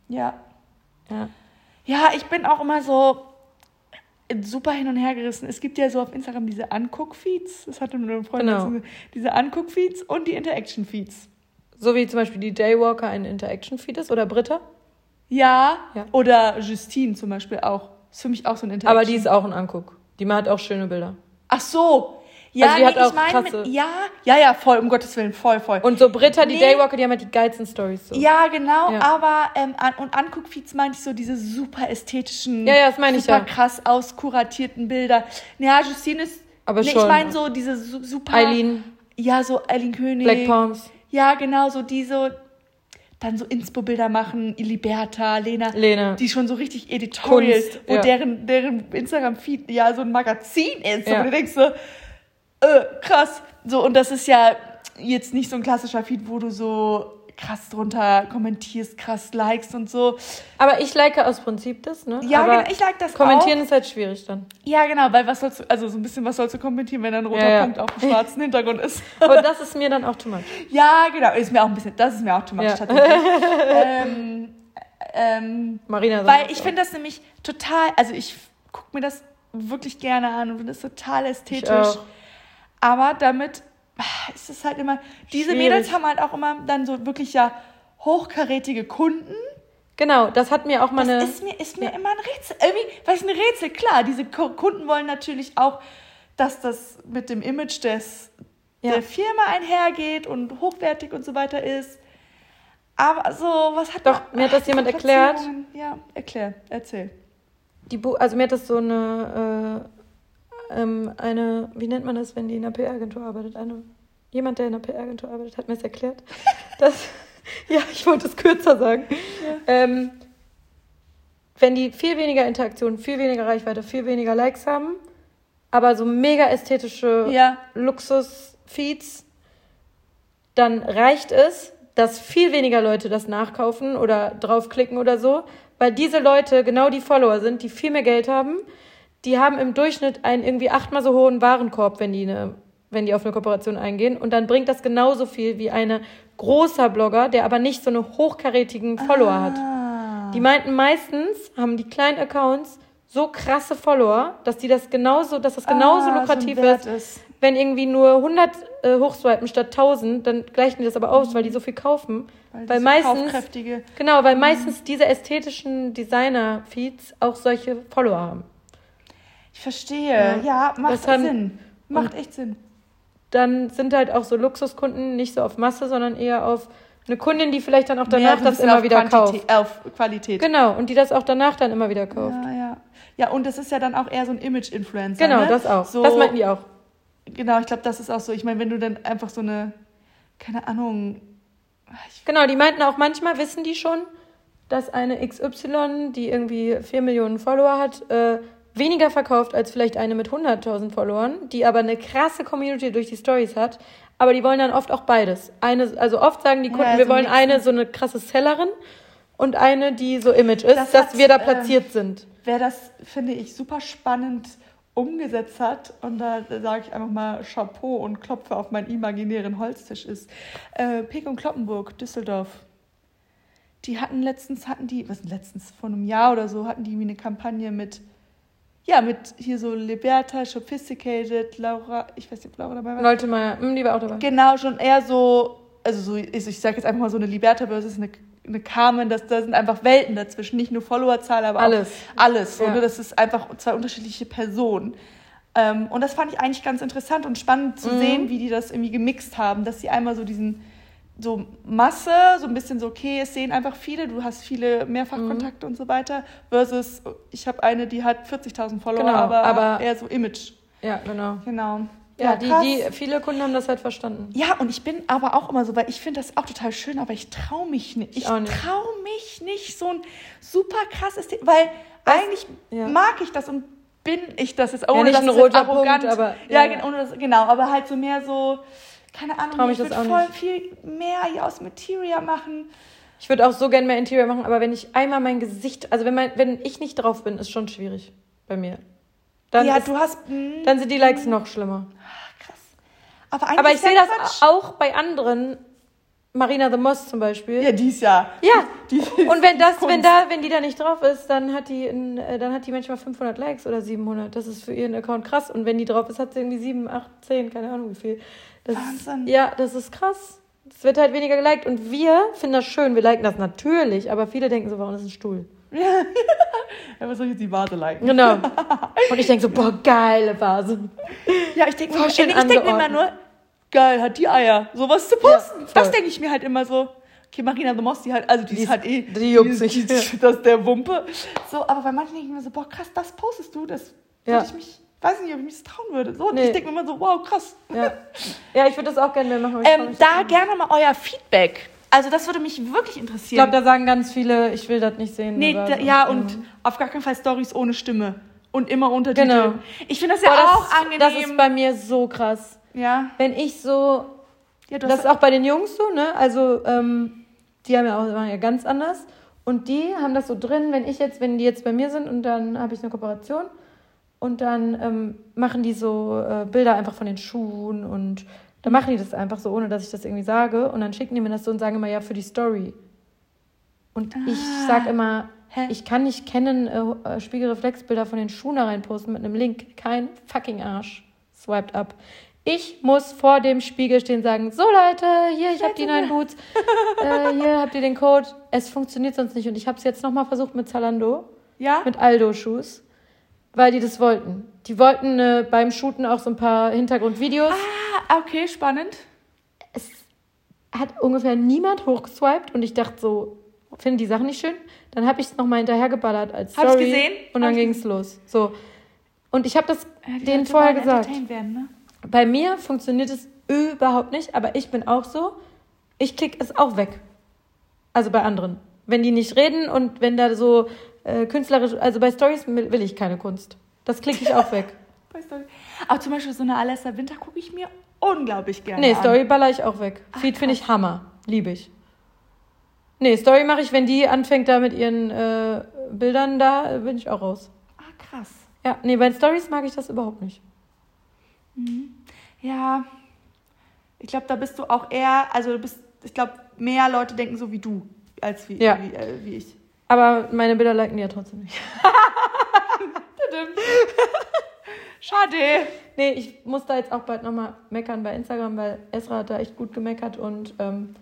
Ja. Ja. Ja, ich bin auch immer so super hin und her gerissen. Es gibt ja so auf Instagram diese Anguck-Feeds. Das hatte mir eine Freundin Genau. gesagt. Diese Anguck-Feeds und die Interaction-Feeds. So wie zum Beispiel die Daywalker ein Interaction-Feed ist oder Britta. Ja, Ja. oder Justine zum Beispiel auch. Ist für mich auch so ein Interaction. Aber die ist auch ein Anguck. Die hat auch schöne Bilder. Ach so. Ja, Also nee, ich meine, mit- ja, ja, ja, voll, um Gottes Willen, voll, voll. Und so Britta, die Nee. Daywalker, die haben halt die geilsten Stories. So. Ja, genau, Ja. aber ähm, an, und Anguckfeeds meinte ich so diese super ästhetischen, Ja, ja, meine ich super ja. krass auskuratierten Bilder. Ja, Justine ist, Aber nee, schon. ich meine so diese su super, Eileen, ja, so Eileen König. Black Palms, Ja, genau, so die so, dann so Inspo-Bilder machen, Liberta, Lena, Lena. die schon so richtig Editorials, Kunst, wo ja. deren, deren Instagram-Feed ja so ein Magazin ist. Ja. Und du denkst so, äh, krass. So, und das ist ja jetzt nicht so ein klassischer Feed, wo du so krass drunter kommentierst, krass likest und so. Aber ich like aus Prinzip das, ne? Ja, Aber genau, ich like das Kommentieren auch. ist halt schwierig dann. Ja, genau, weil was sollst du, also so ein bisschen, was sollst du kommentieren, wenn da ein roter Ja, ja. Punkt auf dem schwarzen Hintergrund ist? Aber das ist mir dann auch too much. ja, genau, ist mir auch ein bisschen, das ist mir auch too much Ja. tatsächlich. ähm, ähm, Marina Weil ich finde das nämlich total, also ich gucke mir das wirklich gerne an und finde das total ästhetisch. Aber damit ah, ist es halt immer, diese Schwierig. Mädels haben halt auch immer dann so wirklich ja hochkarätige Kunden. Genau, das hat mir auch mal eine. Das ist mir, ist mir immer ein Rätsel. Irgendwie, was ist ein Rätsel? Klar, diese Kunden wollen natürlich auch, dass das mit dem Image des, Ja. der Firma einhergeht und hochwertig und so weiter ist. Aber so, was hat Doch, man- mir hat das Ach, jemand erklärt. Ja, erklär, erzähl. Die Bu also mir hat das so eine, äh, ähm, eine, wie nennt man das, wenn die in einer PR-Agentur arbeitet? Eine, jemand, der in einer PR-Agentur arbeitet, hat mir das erklärt. dass, ja, ich wollte es kürzer sagen. Ähm, wenn die viel weniger Interaktion, viel weniger Reichweite, viel weniger Likes haben, aber so mega ästhetische Ja. Luxus-Feeds, dann reicht es, dass viel weniger Leute das nachkaufen oder draufklicken oder so, weil diese Leute genau die Follower sind, die viel mehr Geld haben. Die haben im Durchschnitt einen irgendwie achtmal so hohen Warenkorb, wenn die, eine, wenn die auf eine Kooperation eingehen. Und dann bringt das genauso viel wie eine großer Blogger, der aber nicht so eine hochkarätigen Follower hat. Ah. Die meinten meistens, haben die kleinen Accounts so krasse Follower, dass die das genauso, dass das genauso Ah, lukrativ ein ist. ist. Wenn irgendwie nur 100 äh, hochswipen statt 1000, dann gleichen die das aber aus, weil die so viel kaufen. Weil, diese meistens, genau, weil meistens diese ästhetischen Designer-Feeds auch solche Follower haben. Ich verstehe. Ja, macht Das haben- Sinn. Macht echt Sinn. Dann sind halt auch so Luxuskunden nicht so auf Masse, sondern eher auf eine Kundin, die vielleicht dann auch danach das immer wieder Quantität, kauft. Auf Qualität. Genau, und die das auch danach dann immer wieder kauft. Ja, ja. Ja, und das ist ja dann auch eher so ein Image-Influencer. Genau, ne? das auch. So, das meinten die auch. Genau, ich glaube, das ist auch so. Ich meine, wenn du dann einfach so eine, keine Ahnung, Genau, die meinten auch, manchmal wissen die schon, dass eine XY, die irgendwie 4 Millionen Follower hat, äh, weniger verkauft als vielleicht eine mit 100.000 Followern, die aber eine krasse Community durch die Stories hat. Aber die wollen dann oft auch beides. Eine, also oft sagen die Kunden, Ja, wir so wollen eine so eine krasse Sellerin und eine, die so Image ist, Das dass wir da ähm, platziert sind. wer das, finde ich, super spannend umgesetzt hat, und da sage ich einfach mal Chapeau und klopfe auf meinen imaginären Holztisch ist, äh, Pek und Kloppenburg, Düsseldorf. Die hatten letztens, hatten die, was letztens, vor einem Jahr oder so, hatten die eine Kampagne mit, ja, mit hier so Liberta, Sophisticated, Laura, ich weiß nicht, ob Laura dabei war. Leute mal, hm, die war auch dabei. Genau, schon eher so, also so, ich, ich sage jetzt einfach mal so eine Liberta versus eine, eine Carmen, das, da sind einfach Welten dazwischen, nicht nur Followerzahl, aber Alles. auch alles. So, Ja. ne? Das ist einfach zwei unterschiedliche Personen. Ähm, und das fand ich eigentlich ganz interessant und spannend zu Mhm. sehen, wie die das irgendwie gemixt haben, dass sie einmal so diesen so Masse, so ein bisschen so, okay, es sehen einfach viele, du hast viele Mehrfachkontakte Mhm. und so weiter, versus ich habe eine, die hat 40.000 Follower, Genau, aber, aber- eher so Image. Ja, genau. Genau. Ja, die, krass. die, viele Kunden haben das halt verstanden. Ja, und ich bin aber auch immer so, weil ich finde das auch total schön, aber ich traue mich nicht. Ich, Ich traue mich nicht, so ein super krasses Thema, weil eigentlich Ja. mag ich das und bin ich das jetzt, ohne nicht dass ein roter arrogant, Punkt, aber- ja, ja. ohne das, genau, aber halt so mehr so, keine Ahnung, Trau mich ich das würde voll nicht. viel mehr hier aus Materia machen. Ich würde auch so gerne mehr Interior machen, aber wenn ich einmal mein Gesicht, also wenn, mein, wenn ich nicht drauf bin, ist schon schwierig bei mir. Dann, ja, ist, du hast, mh, dann sind die Likes noch schlimmer. krass. Aber, eigentlich Aber ich sehe das Quatsch. auch bei anderen, Marina the Moss zum Beispiel. Ja, dies Jahr. Ja. Die, Und wenn das, wenn da, wenn die da nicht drauf ist, dann hat die, in, äh, dann hat die manchmal 500 Likes oder 700. Das ist für ihren Account krass. Und wenn die drauf ist, hat sie irgendwie 7, 8, 10, keine Ahnung wie viel. Das Wahnsinn. Ist, ja, das ist krass. Es wird halt weniger geliked und wir finden das schön, wir liken das natürlich, aber viele denken so, warum ist ein Stuhl? Ja, was soll ich jetzt die Vase liken? Genau. Und ich denke so, boah, geile Vase. Ja, ich denke mir, ich denk mir immer nur, geil, hat die Eier, sowas zu posten. voll. das denke ich mir halt immer so. Okay, Marina the Moss, die halt, also die, Die ist halt eh, die juckt sich, das ist der Wumpe. So, aber bei manchen denke ich mir so, boah, krass, das postest du, das Ja. würde ich mich, weiß nicht, ob ich mich das trauen würde. So, Nee. ich denke mir immer so, wow, krass. Ja, ja ich würde das auch gerne machen. ich Ähm, da gerne mal euer Feedback. Also das würde mich wirklich ich interessieren. glaube, da sagen ganz viele, ich will das nicht sehen. nee, da, ja, und auf gar keinen Fall Stories ohne Stimme. Und immer Untertitel. Genau. Ich finde das ja Boah, das, auch angenehm. Das ist bei mir so krass. ja. Wenn ich so ja, Das ist auch bei den Jungs so, ne? Also, ähm, die haben ja auch machen ja ganz anders. Und die haben das so drin, wenn ich jetzt, wenn die jetzt bei mir sind und dann habe ich eine Kooperation und dann ähm, machen die so äh, Bilder einfach von den Schuhen und dann machen die das einfach so, ohne dass ich das irgendwie sage. Und dann schicken die mir das so und sagen immer, ja, für die Story. Und ich Ah. sag immer, Hä? ich kann nicht kennen, äh, äh, Spiegelreflexbilder von den Schuhen da reinposten mit einem Link. Kein fucking Arsch. Swiped up. Ich muss vor dem Spiegel stehen und sagen, so Leute, hier, ich habe die neuen Boots. äh, hier habt ihr den Code. Es funktioniert sonst nicht. Und ich habe es jetzt nochmal versucht mit Zalando, ja? mit Aldo-Schuhs, weil die das wollten. Die wollten äh, beim Shooten auch so ein paar Hintergrundvideos. Ah, okay, spannend. Es hat ungefähr niemand hochgeswiped und ich dachte so, finde die Sachen nicht schön. Dann habe ich es nochmal hinterhergeballert als Hab ich Story. gesehen. Und dann ging es los. So. Und ich habe das Ja, denen vorher gesagt. Werden, ne? Bei mir funktioniert es überhaupt nicht, aber ich bin auch so, ich klicke es auch weg. Also bei anderen. Wenn die nicht reden und wenn da so äh, künstlerisch, also bei Stories will ich keine Kunst. Das klicke ich auch weg. Auch zum Beispiel so eine Alessa Winter gucke ich mir unglaublich gerne Nee, an. Story baller ich auch weg. Ach, Feed finde ich Hammer. Liebe ich. Nee, Story mache ich, wenn die anfängt da mit ihren äh, Bildern, da äh, bin ich auch raus. Ah, krass. Ja, nee, bei Stories mag ich das überhaupt nicht. Ja, ich glaube, da bist du auch eher, also du bist, ich glaube, mehr Leute denken so wie du, als wie, Ja. wie, äh, wie ich. Aber meine Bilder liken die ja trotzdem nicht. Schade. Nee, ich muss da jetzt auch bald nochmal meckern bei Instagram, weil Esra hat da echt gut gemeckert und ähm,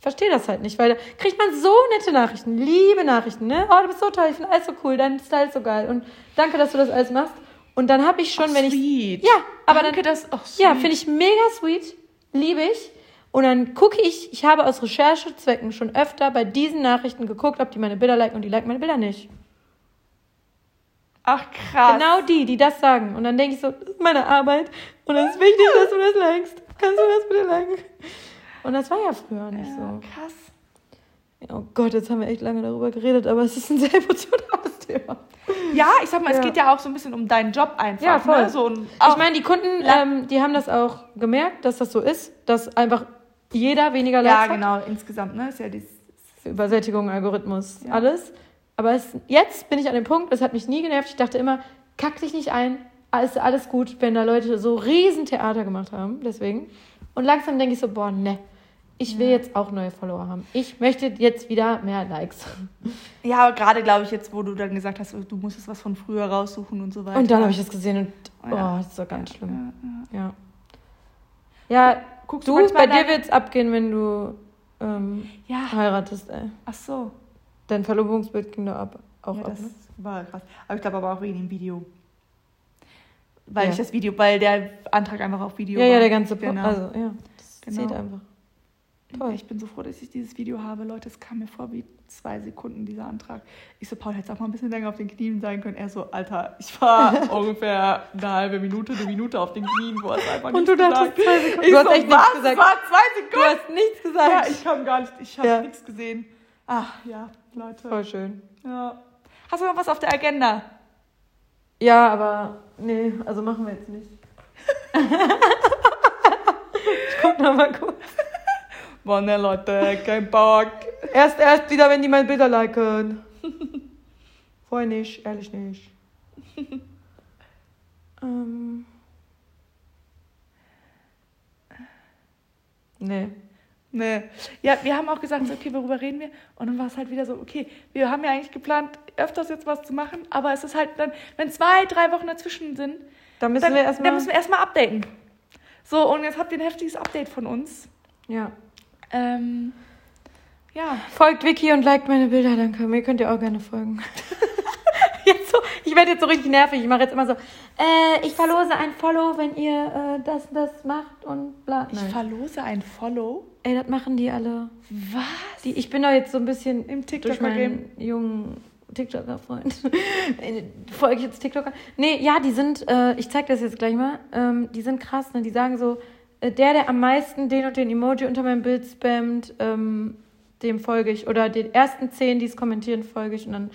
verstehe das halt nicht, weil da kriegt man so nette Nachrichten, liebe Nachrichten, ne? Oh, du bist so toll, ich finde alles so cool, dein Style ist so geil und danke, dass du das alles machst. Und dann habe ich schon, Ach, wenn ich sweet. Ja, aber Danke, dann ach, Ja, sweet. finde ich mega sweet, liebe ich. Und dann gucke ich, ich habe aus Recherchezwecken schon öfter bei diesen Nachrichten geguckt, ob die meine Bilder liken und die liken meine Bilder nicht. Ach, krass. Genau die, die das sagen. Und dann denke ich so, das ist meine Arbeit und es ist wichtig, dass du das likest. Kannst du das bitte liken? Und das war ja früher nicht Ja, so. krass. Oh Gott, jetzt haben wir echt lange darüber geredet, aber es ist ein sehr emotionales Thema. Ja, ich sag mal, es Ja. geht ja auch so ein bisschen um deinen Job einfach. Ja, voll. Ne? So ein, Ich meine, die Kunden, ähm, die haben das auch gemerkt, dass das so ist, dass einfach jeder weniger ja, Likes hat. genau, insgesamt, ne? Ist ja dieses, Übersättigung, Algorithmus, Ja. alles. Aber es, jetzt bin ich an dem Punkt, es hat mich nie genervt. Ich dachte immer, kack dich nicht ein, alles, alles gut, wenn da Leute so riesen Theater gemacht haben, deswegen. Und langsam denke ich so, boah, ne, ich will Ja. jetzt auch neue Follower haben. Ich möchte jetzt wieder mehr Likes. ja, aber gerade glaube ich jetzt, wo du dann gesagt hast, du musstest was von früher raussuchen und so weiter. Und dann habe ich das gesehen und, oh, Ja. das ist doch ganz schlimm. Ja, ja. Ja. Ja, Guckst du, bei dir wird's abgehen, wenn du ähm, Ja, heiratest, ey. ach so. Dein Verlobungsbild ging da ab, auch ja, ab, das ne? war krass. Aber ich glaube aber auch wegen dem Video. Weil Ja. ich das Video, weil der Antrag einfach auf Video Ja, war. ja, der ganze, Po- Genau. also, ja, das Genau. zählt einfach. Toll. Ich bin so froh, dass ich dieses Video habe. Leute, es kam mir vor wie zwei Sekunden, dieser Antrag. Ich so, Paul, hättest auch mal ein bisschen länger auf den Knien sein können. Er so, Alter, ich war ungefähr eine halbe Minute, eine Minute auf den Knien, wo es einfach Und du dachtest zwei Sekunden. Ich Du hast so, echt nichts was? gesagt. Es war zwei Du Sekunden. hast nichts gesagt. Ja, ich kam gar nicht, ich habe Ja. nichts gesehen. Ach, ja, Leute. Voll schön. Ja. Hast du noch was auf der Agenda? Ja, aber nee, also machen wir jetzt nicht. ich guck noch mal kurz. Boah, ne, Leute, kein Bock. Erst, erst wieder, wenn die meine Bilder liken. Vorher nicht, ehrlich nicht. ähm. Nee. Nee. Ja, wir haben auch gesagt, so, okay, worüber reden wir? Und dann war es halt wieder so, okay, wir haben ja eigentlich geplant, öfters jetzt was zu machen, aber es ist halt dann, wenn zwei, drei Wochen dazwischen sind, Da müssen dann, wir erstmal. dann müssen wir erstmal updaten. So, und jetzt habt ihr ein heftiges Update von uns. ja. Ähm, ja. Folgt Vicky und liked meine Bilder, danke. Mir könnt ihr auch gerne folgen. jetzt so, ich werde jetzt so richtig nervig. Ich mache jetzt immer so, äh, ich verlose ein Follow, wenn ihr äh, das, das macht und bla. Ich verlose ein Follow. Ey, das machen die alle. Was? Die, ich bin da jetzt so ein bisschen Im durch TikToker-Game. meinen jungen TikToker-Freund. Folge ich jetzt TikToker? Nee, ja, die sind, äh, ich zeig das jetzt gleich mal, ähm, die sind krass, ne? Die sagen so, der, der am meisten den und den Emoji unter meinem Bild spammt, ähm, dem folge ich. Oder den ersten zehn, die es kommentieren, folge ich. Und dann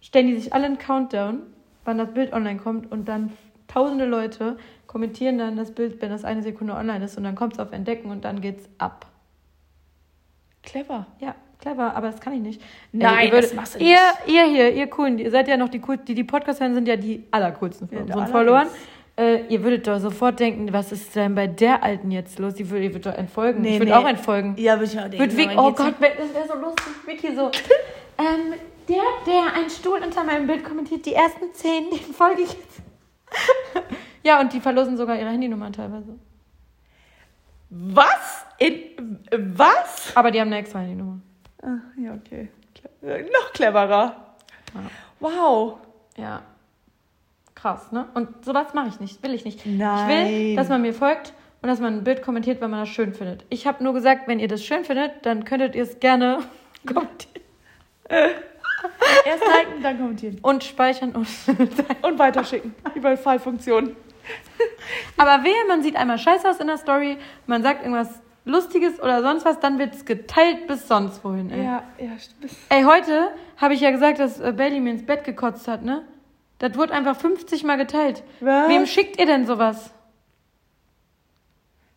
stellen die sich alle einen Countdown, wann das Bild online kommt. Und dann tausende Leute kommentieren dann das Bild, wenn das eine Sekunde online ist. Und dann kommt es auf Entdecken und dann geht's ab. Clever. Ja, clever, aber das kann ich nicht. Nein, ihr würdet- das machst du ihr, ihr hier, ihr coolen, ihr seid ja noch die coolsten, die, die Podcast hören, sind ja die allercoolsten von Ja, unseren der Followern. Äh, ihr würdet doch sofort denken, was ist denn bei der Alten jetzt los? Die würde, ihr würdet doch entfolgen. Nee, ich würde nee. auch entfolgen. Ja, würde ich auch denken. Oh Gott, das wäre so lustig. Vicky so, ähm, der, der einen Stuhl unter meinem Bild kommentiert, die ersten zehn, den folge ich jetzt. ja, und die verlosen sogar ihre Handynummern teilweise. Was? In, was? Aber die haben eine extra Handynummer. Ah, ja, okay. Cle äh, noch cleverer. Ja. Wow. Ja. Krass, ne? Und sowas mache ich nicht, will ich nicht. Ich Nein. will, dass man mir folgt und dass man ein Bild kommentiert, wenn man das schön findet. Ich habe nur gesagt, wenn ihr das schön findet, dann könntet ihr es gerne kommentieren Erst liken, dann kommentieren. und speichern und Und weiterschicken. Über Fallfunktion. Aber wehe, man sieht einmal scheiße aus in der Story, man sagt irgendwas Lustiges oder sonst was, dann wird es geteilt bis sonst wohin, ey. Ja, ja, stimmt. Ey, heute habe ich ja gesagt, dass äh, Belly mir ins Bett gekotzt hat, ne? Das wurde einfach 50 Mal geteilt. Was? Wem schickt ihr denn sowas?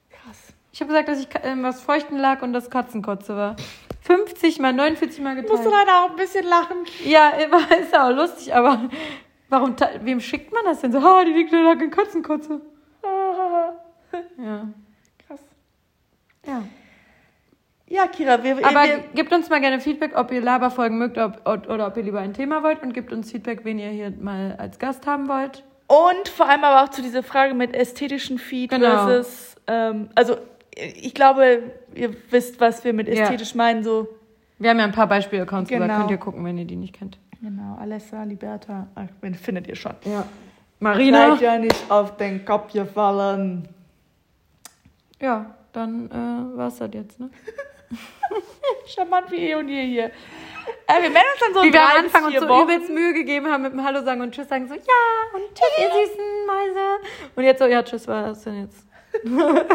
Krass. Ich habe gesagt, dass ich ähm, was Feuchten lag und das Katzenkotze war. 50 mal, 49 mal Musst du geteilt. leider auch ein bisschen lachen. Ja, ist ja auch lustig, aber warum, wem schickt man das denn so? Ha, die liegt da lag in Katzenkotze. Ja. Krass. Ja. Ja, Kira, wir, Aber wir, gebt uns mal gerne Feedback, ob ihr Laberfolgen mögt ob, oder ob ihr lieber ein Thema wollt und gebt uns Feedback, wen ihr hier mal als Gast haben wollt. Und vor allem aber auch zu dieser Frage mit ästhetischen Feed Genau. versus, ähm, also ich glaube, ihr wisst, was wir mit Ja. ästhetisch meinen, so. Wir haben ja ein paar Beispiel-Accounts Genau. gesagt, könnt ihr gucken, wenn ihr die nicht kennt. Genau, Alessa, Liberta, ach, findet ihr schon. Ja. Marina. Seid ja nicht auf den Kopf gefallen. Ja, dann äh, war's das jetzt, ne? Charmant wie eh und je hier. Äh, wir melden uns dann so Wie wir am Anfang uns so Wochen. übelst Mühe gegeben haben mit dem Hallo sagen und Tschüss sagen, so ja und tschüss, ihr süßen Mäuse. Und jetzt so, ja, tschüss, was ist denn jetzt?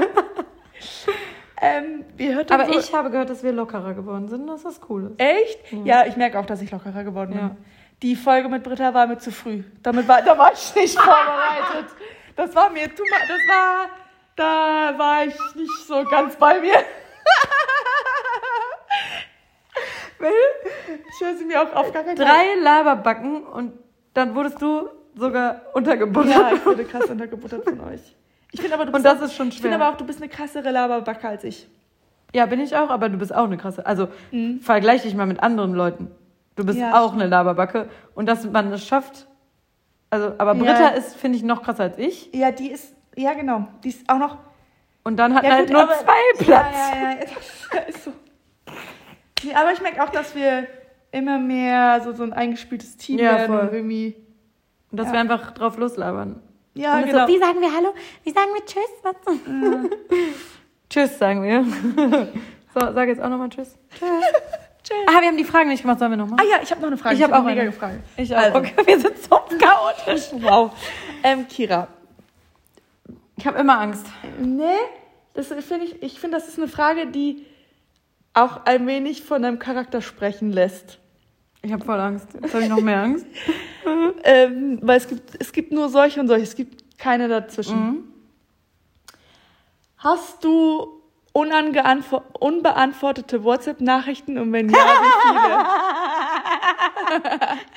Ähm, Aber so, ich habe gehört, dass wir lockerer geworden sind, dass das cool ist. Echt? Ja, ich merke auch, dass ich lockerer geworden bin. Ja. Die Folge mit Britta war mir zu früh. Damit war, da war ich nicht vorbereitet. Das war mir. Das war, da war ich nicht so ganz bei mir. Ich höre sie mir auch auf gar keinen Fall. Drei Laberbacken und dann wurdest du sogar untergebuttert. Ja, ich wurde krass untergebuttert von euch. Ich finde aber, du Und bist das auch, ist schon Ich finde schwer. aber auch, du bist eine krassere Laberbacke als ich. Ja, bin ich auch, aber du bist auch eine krasse. Also vergleich dich mal mit anderen Leuten. Du bist Ja, auch eine Laberbacke. Und dass man es schafft. Also, aber Ja. Britta ist, finde ich, noch krasser als ich. Ja, die ist, ja genau, die ist auch noch Und dann hat Ja, halt gut, nur aber- zwei Platz. Ja, ja, ja. Das ist so. Nee, aber ich merke auch, dass wir immer mehr so, so ein eingespieltes Team Ja, werden. voll. Irgendwie. Und dass Ja. wir einfach drauf loslabern. Ja, genau. so, wie sagen wir Hallo? Wie sagen wir Tschüss? Was? tschüss, sagen wir. so, sag jetzt auch nochmal Tschüss. Tschüss. Ah, wir haben die Fragen nicht gemacht, sollen wir nochmal? Ah ja, ich habe noch eine Frage. Ich hab hab auch eine. Frage. Ich auch. Also. Okay, wir sind so chaotisch. Wow. Ähm, Kira. Ich habe immer Angst. Nee, das finde ich, ich finde, das ist eine Frage, die auch ein wenig von deinem Charakter sprechen lässt. Ich habe voll Angst. Jetzt habe ich noch mehr Angst. Ähm, weil es gibt, es gibt nur solche und solche, es gibt keine dazwischen. Mhm. Hast du unbeantwortete WhatsApp-Nachrichten und wenn ja, wie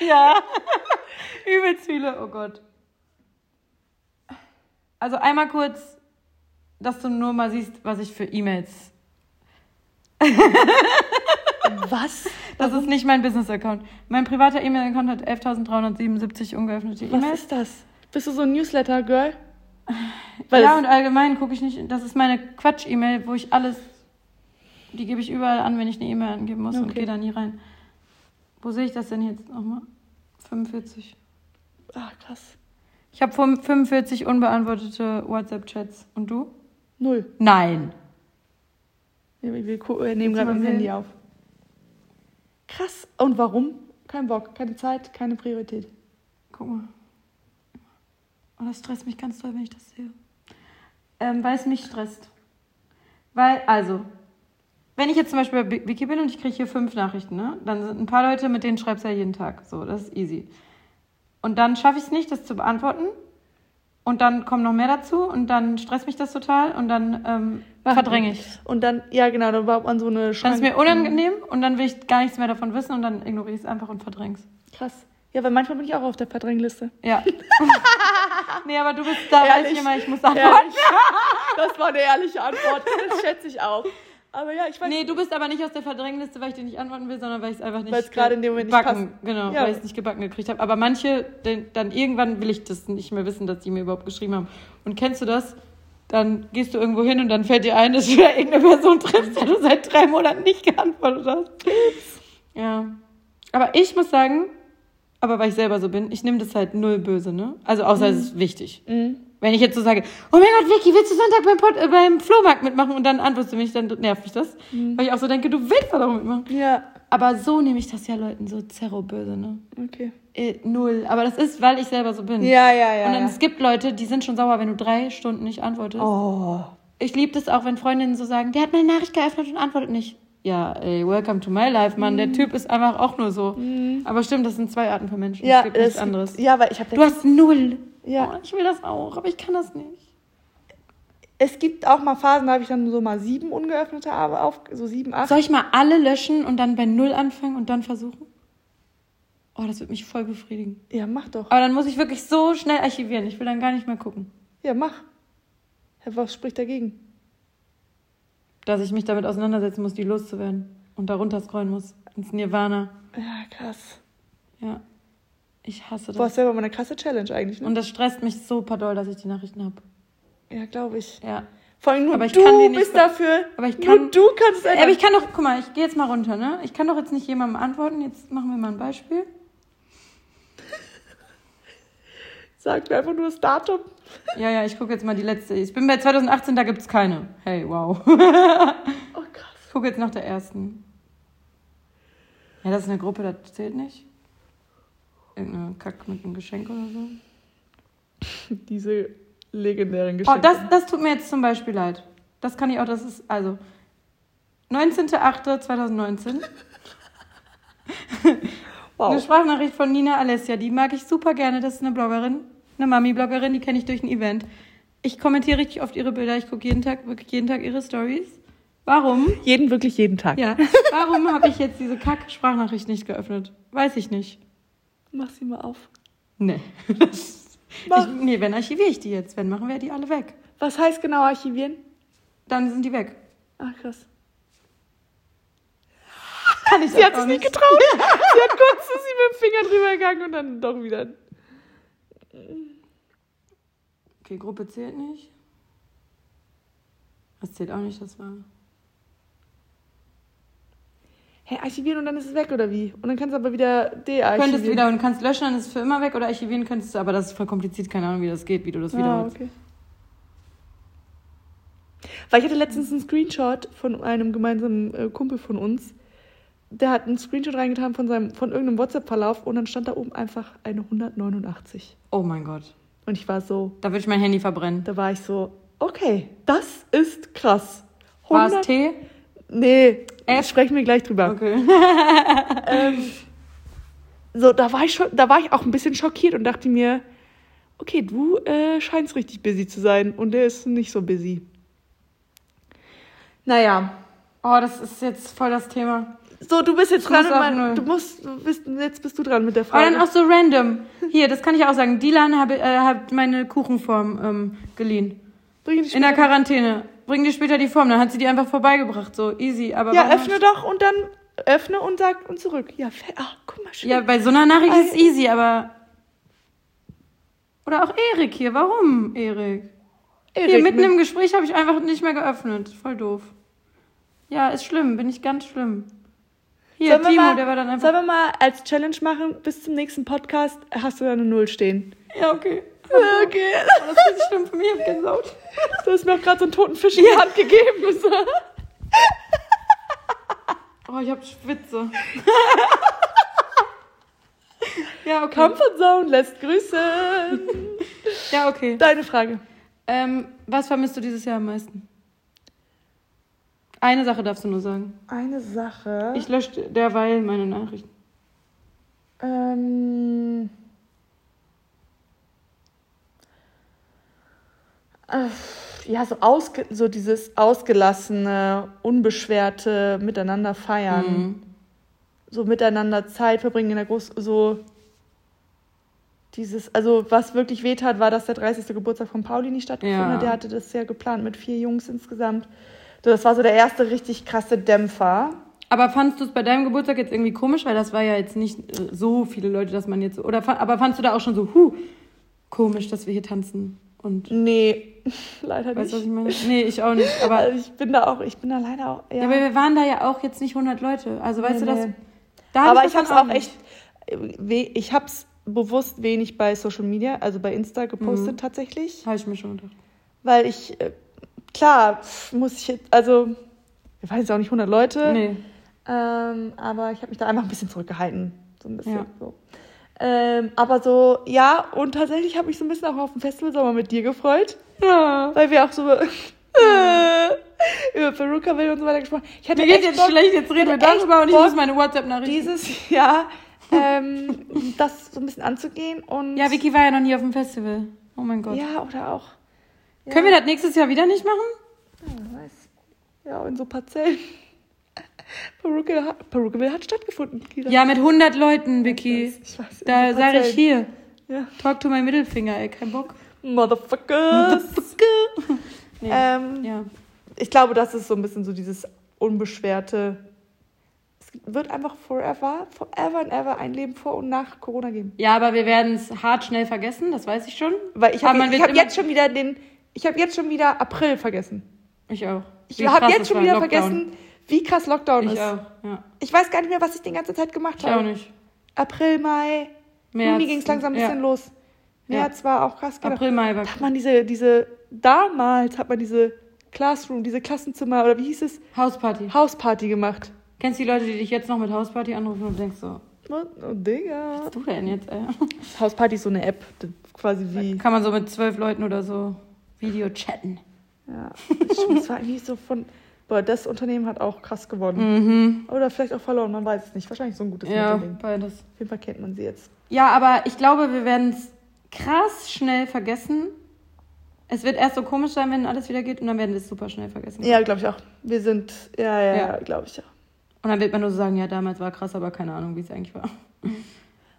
viele? Ja. Übelst viele, oh Gott. Also einmal kurz, dass du nur mal siehst, was ich für E-Mails. Was? Das ist nicht mein Business-Account. Mein privater E-Mail-Account hat 11.377 ungeöffnete Was E-Mails. ist das? Bist du so ein Newsletter-Girl? Ja, und allgemein gucke ich nicht. Das ist meine Quatsch-E-Mail, wo ich alles. Die gebe ich überall an, wenn ich eine E-Mail angeben muss und Okay. gehe da nie rein. Wo sehe ich das denn jetzt nochmal? 45. Ah, krass. Ich habe 45 unbeantwortete WhatsApp-Chats. Und du? Null. Nein. Wir, nehmen gerade mein? Handy auf. Krass. Und warum? Kein Bock, keine Zeit, keine Priorität. Guck mal. Oh, das stresst mich ganz doll, wenn ich das sehe. Ähm, weil es mich stresst. Weil, also, wenn ich jetzt zum Beispiel bei Wiki bin und ich kriege hier fünf Nachrichten, ne? dann sind ein paar Leute, mit denen schreibst du ja jeden Tag. So, das ist easy. Und dann schaffe ich es nicht, das zu beantworten. Und dann kommen noch mehr dazu und dann stresst mich das total und dann ähm, verdränge ich. Und dann, ja genau, dann war man so eine Dann ist Schrank- mir unangenehm und dann will ich gar nichts mehr davon wissen und dann ignoriere ich es einfach und verdränge es. Krass. Ja, weil manchmal bin ich auch auf der Verdrängliste. Ja. nee, aber du bist da, weiß Ehrlich? ich immer, ich muss antworten. Ehrlich? Das war eine ehrliche Antwort. Das schätze ich auch. Aber ja, ich weiß Nee, du bist aber nicht aus der Verdrängliste, weil ich dir nicht antworten will, sondern weil ich es einfach nicht Weil es gerade in dem Moment nicht gebacken, genau, Ja. weil ich es nicht gebacken gekriegt habe. Aber manche, denn, dann irgendwann will ich das nicht mehr wissen, dass die mir überhaupt geschrieben haben. Und kennst du das? Dann gehst du irgendwo hin und dann fällt dir ein, dass du da irgendeine Person triffst, der du seit drei Monaten nicht geantwortet hast. Ja. Aber ich muss sagen, aber weil ich selber so bin, ich nehme das halt null böse, ne? Also außer es ist wichtig. Mhm. Wenn ich jetzt so sage, oh mein Gott, Vicky, willst du Sonntag beim, Pod, äh, beim Flohmarkt mitmachen? Und dann antwortest du mich, dann nervt mich das. Weil ich auch so denke, du willst doch mitmachen. Ja, Aber so nehme ich das ja Leuten so zerro-böse, ne? okay. Äh, null. Aber das ist, weil ich selber so bin. Ja, ja, ja. Und dann, ja. es gibt Leute, die sind schon sauer, wenn du drei Stunden nicht antwortest. Oh. Ich liebe das auch, wenn Freundinnen so sagen, der hat meine Nachricht geöffnet und antwortet nicht. Ja, ey, welcome to my life, Mann. Mhm. Der Typ ist einfach auch nur so. Aber stimmt, das sind zwei Arten von Menschen. Ja, es gibt nichts es anderes. Ja, weil ich habe Du hast null. Ja. Oh, ich will das auch, aber ich kann das nicht. Es gibt auch mal Phasen, da habe ich dann so mal sieben ungeöffnete, aber auf so sieben, acht. Soll ich mal alle löschen und dann bei null anfangen und dann versuchen? Oh, das wird mich voll befriedigen. Ja, mach doch. Aber dann muss ich wirklich so schnell archivieren. Ich will dann gar nicht mehr gucken. Ja, mach. Herr, was spricht dagegen? Dass ich mich damit auseinandersetzen muss, die loszuwerden. Und da runterscrollen muss. Ins Nirvana. Ja, krass. Ja. Ich hasse Boah, das. ist selber mal eine krasse Challenge eigentlich, ne? Und das stresst mich super doll, dass ich die Nachrichten habe. ja, glaube ich. Ja. Vor allem nur Aber ich du kann die nicht bist dafür. Aber ich nur kann- du kannst es. Aber ich kann doch, guck mal, ich gehe jetzt mal runter, ne? Ich kann doch jetzt nicht jemandem antworten. Jetzt machen wir mal ein Beispiel. Sag mir einfach nur das Datum. Ja, ja, ich gucke jetzt mal die letzte. Ich bin bei 2018, da gibt's keine. Hey, wow. Oh, krass. Ich gucke jetzt nach der ersten. Ja, das ist eine Gruppe, das zählt nicht. Irgendeine Kack mit einem Geschenk oder so. Diese legendären Oh, Geschichten. das, das tut mir jetzt zum Beispiel leid. Das kann ich auch, das ist, also, 19.08.2019. wow. Eine Sprachnachricht von Nina Alessia, die mag ich super gerne. Das ist eine Bloggerin, eine Mami-Bloggerin, die kenne ich durch ein Event. Ich kommentiere richtig oft ihre Bilder, ich gucke jeden Tag, wirklich jeden Tag ihre Stories. Warum? Jeden, wirklich jeden Tag. Ja, warum habe ich jetzt diese Kack-Sprachnachricht nicht geöffnet? Weiß ich nicht. Mach sie mal auf. Nee. Mach. Ich, nee, wenn archiviere ich die jetzt. Wenn, machen wir die alle weg. Was heißt genau archivieren? Dann sind die weg. Ach, krass. Kann ich Sie hat es nicht getraut. sie hat kurz ist sie mit dem Finger drüber gegangen und dann doch wieder. Okay, Gruppe zählt nicht. Das zählt auch nicht, das war. Hä, archivieren und dann ist es weg oder wie? Und dann kannst du aber wieder dearchivieren. Könntest du wieder und kannst löschen, dann ist es für immer weg oder archivieren könntest du, aber das ist voll kompliziert, keine Ahnung, wie das geht, wie du das wieder Ah, okay. Weil ich hatte letztens einen Screenshot von einem gemeinsamen äh, Kumpel von uns. Der hat einen Screenshot reingetan von seinem von irgendeinem WhatsApp-Verlauf und dann stand da oben einfach eine 189. Oh mein Gott. Und ich war so, Da würde ich mein Handy verbrennen. da war ich so, okay, das ist krass. War es 100 T? Nee, F? sprechen wir gleich drüber. Okay. Ähm, so, da war ich schon, da war ich auch ein bisschen schockiert und dachte mir, okay, du äh, scheinst richtig busy zu sein und der ist nicht so busy. Naja. Oh, das ist jetzt voll das Thema. So, du bist jetzt dran. Mit mein, du musst, du bist, jetzt bist du dran mit der Aber Frage. dann auch so random. Hier, das kann ich auch sagen. Dylan habe, äh, hat meine Kuchenform ähm, geliehen. In der Quarantäne. Bring dir später die Form. Dann hat sie die einfach vorbeigebracht. So easy. Aber Ja, öffne doch und dann öffne und sag und zurück. Ja, ach, guck mal, schön. Ja, bei so einer Nachricht ist es easy, aber. Oder auch Erik hier. Warum, Erik? Erik, Hier mitten mit- im Gespräch habe ich einfach nicht mehr geöffnet. Voll doof. Ja, ist schlimm, bin ich ganz schlimm. Hier, Sollen Timo, mal, der war dann einfach. Sollen wir mal als Challenge machen, bis zum nächsten Podcast hast du da eine Null stehen. Ja, okay. Okay. Das ist nicht schlimm für mich, ich hab Gänsehaut. Du hast mir auch gerade so einen toten Fisch in die Hand gegeben. So. Oh, ich hab Schwitze. ja, okay. Comfort Zone lässt grüßen. Ja, okay. Deine Frage. Ähm, was vermisst du dieses Jahr am meisten? Eine Sache darfst du nur sagen. Eine Sache. Ich lösche derweil meine Nachrichten. Ähm. Ja, so, ausge so dieses ausgelassene, unbeschwerte Miteinander feiern. Mhm. So miteinander Zeit verbringen in der Groß... So dieses... Also was wirklich wehtat, war, dass der 30. Geburtstag von Pauli nicht stattgefunden Ja. hat. Der hatte das ja geplant mit vier Jungs insgesamt. So, das war so der erste richtig krasse Dämpfer. Aber fandst du es bei deinem Geburtstag jetzt irgendwie komisch, weil das war ja jetzt nicht äh, so viele Leute, dass man jetzt oder aber fandst du da auch schon so, huh, komisch, dass wir hier tanzen und Nee, leider weißt du, was nicht. ich meine? Nee, ich auch nicht, aber Also ich bin da auch, ich bin da leider auch. Ja, ja, aber wir waren da ja auch jetzt nicht 100 Leute. Also weißt Nee, du das? nee. Da aber ich habe es auch echt, we- ich habe es bewusst wenig bei Social Media, also bei Insta gepostet Mhm. tatsächlich, Habe ich mir schon gedacht. weil ich, äh, klar, muss ich jetzt, also, wir waren jetzt auch nicht 100 Leute, Nee. ähm, aber ich habe mich da einfach ein bisschen zurückgehalten, so ein bisschen Ja. so. Ähm, aber so, ja, und tatsächlich habe ich so ein bisschen auch auf dem Festival Sommer mit dir gefreut, Ja. weil wir auch so über Peruka Will und so weiter gesprochen. Ich hatte Mir geht jetzt Bock- schlecht, jetzt reden wir ich darüber und ich muss meine WhatsApp-Nachrichten. dieses Jahr ähm, das so ein bisschen anzugehen und Ja, Vicky war ja noch nie auf dem Festival. Oh mein Gott. ja oder auch ja, Können wir das nächstes Jahr wieder nicht machen? ja, weiß. ja in so Parzellen Perukaville hat, Perukaville hat stattgefunden Kira. Ja, mit 100 Leuten, Vicky. ich weiß, in Da so sage ich hier. ja. Talk to my Mittelfinger, ey, kein Bock. Motherfuckers Nee. ähm, ja. ich glaube das ist so ein bisschen so dieses unbeschwerte es wird einfach forever forever and ever ein Leben vor und nach Corona geben ja, aber wir werden es hart schnell vergessen, das weiß ich schon. weil ich habe ich hab jetzt schon wieder den ich habe jetzt schon wieder April vergessen Ich auch. Ich habe jetzt schon wieder Lockdown. vergessen, wie krass Lockdown Ich ist. auch, ja. Ich weiß gar nicht mehr, was ich die ganze Zeit gemacht Ich auch habe. nicht. April, Mai, März. Juni ging es langsam ein ja. bisschen los. März war auch krass. Genau. April, Mai war Da hat man diese, diese, damals hat man diese Classroom, diese Klassenzimmer oder wie hieß es, Hausparty. Hausparty gemacht. Kennst du die Leute, die dich jetzt noch mit Hausparty anrufen und denkst so, Oh, Digga. was du denn jetzt, ey? Hausparty ist so eine App, quasi wie, Kann man so mit zwölf Leuten oder so Video chatten. ja, das war irgendwie so von, boah, das Unternehmen hat auch krass gewonnen. Mhm. Oder vielleicht auch verloren, man weiß es nicht. Wahrscheinlich so ein gutes Ja, Unternehmen. beides. Auf jeden Fall kennt man sie jetzt. Ja, aber ich glaube, wir werden es krass schnell vergessen. Es wird erst so komisch sein, wenn alles wieder geht und dann werden wir es super schnell vergessen. Ja, glaube ich auch. Wir sind, ja, ja, Ja. ja. glaube ich auch. Und dann wird man nur so sagen, ja, damals war krass, aber keine Ahnung, wie es eigentlich war.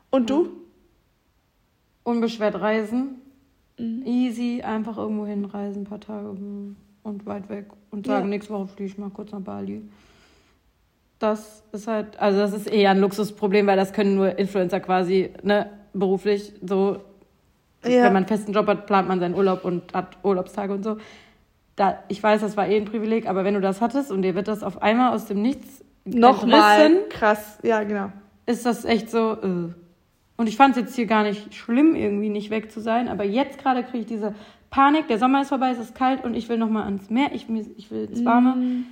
Und du? Unbeschwert reisen, Mhm. easy, einfach irgendwo hinreisen, ein paar Tage und weit weg und sagen, Ja. nächste Woche fliege ich mal kurz nach Bali. Das ist halt, also das ist eher ein Luxusproblem, weil das können nur Influencer quasi, ne, beruflich so Ja. wenn man einen festen Job hat, plant man seinen Urlaub und hat Urlaubstage und so. Da, ich weiß, das war eh ein Privileg, aber wenn du das hattest und dir wird das auf einmal aus dem Nichts Nochmal krass. Ja, genau. ist das echt so. Äh. Und ich fand es jetzt hier gar nicht schlimm, irgendwie nicht weg zu sein, aber jetzt gerade kriege ich diese Panik. Der Sommer ist vorbei, es ist kalt und ich will nochmal ans Meer, ich, ich will ins Warme. Mhm.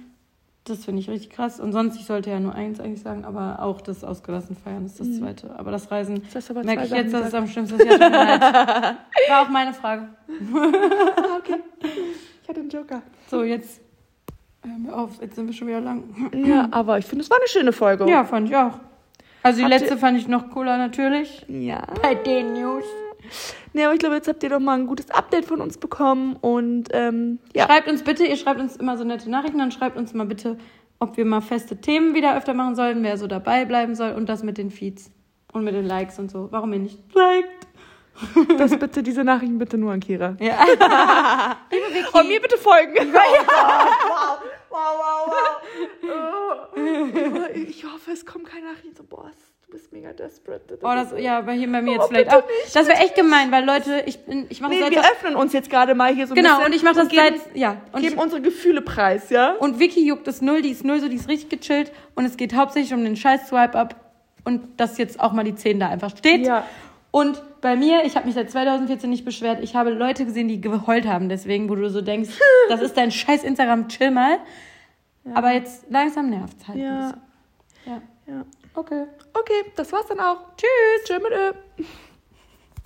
Das finde ich richtig krass. Und sonst, ich sollte ja nur eins eigentlich sagen, aber auch das ausgelassen feiern ist das Mhm. zweite. Aber das Reisen Das merke ich jetzt, dass es am schlimmsten ist. War auch meine Frage. Ah, okay. Ich hatte einen Joker. So, jetzt hören wir auf. Jetzt sind wir schon wieder lang. Ja, aber ich finde, es war eine schöne Folge. Ja, fand ich auch. Also die Habt letzte fand ich noch cooler natürlich. Ja. Bei den News. Nee, aber ich glaube, jetzt habt ihr doch mal ein gutes Update von uns bekommen und ähm, ja. Schreibt uns bitte, ihr schreibt uns immer so nette Nachrichten, dann schreibt uns mal bitte, ob wir mal feste Themen wieder öfter machen sollen, wer so dabei bleiben soll und das mit den Feeds und mit den Likes und so. Warum ihr nicht liked? Das bitte, diese Nachrichten bitte nur an Kira. Ja. Und mir bitte folgen. wow, wow, wow, wow. Oh. Ich hoffe, es kommen keine Nachrichten so, boah, Du bist mega desperate. Oh, das, ja, aber hier bei mir Oh, jetzt vielleicht bitte auch. nicht, Das wäre echt gemein, weil Leute, ich bin, ich mache Nee, das wir öffnen uns jetzt gerade mal hier so ein genau, und ich mache das geben, seit, ja, und ich, geben unsere Gefühle preis, ja? Und Vicky juckt es null, die ist null, so die ist richtig gechillt. Und es geht hauptsächlich um den scheiß Swipe-Up. Und dass jetzt auch mal die 10 da einfach steht. Ja. Und bei mir, ich habe mich seit 2014 nicht beschwert. Ich habe Leute gesehen, die geheult haben. Deswegen, wo du so denkst, das ist dein scheiß Instagram, chill mal. Aber jetzt langsam nervt es halt. Ja. ja. ja. Okay. Okay, das war's dann auch. Tschüss. Tschüss mit Ö.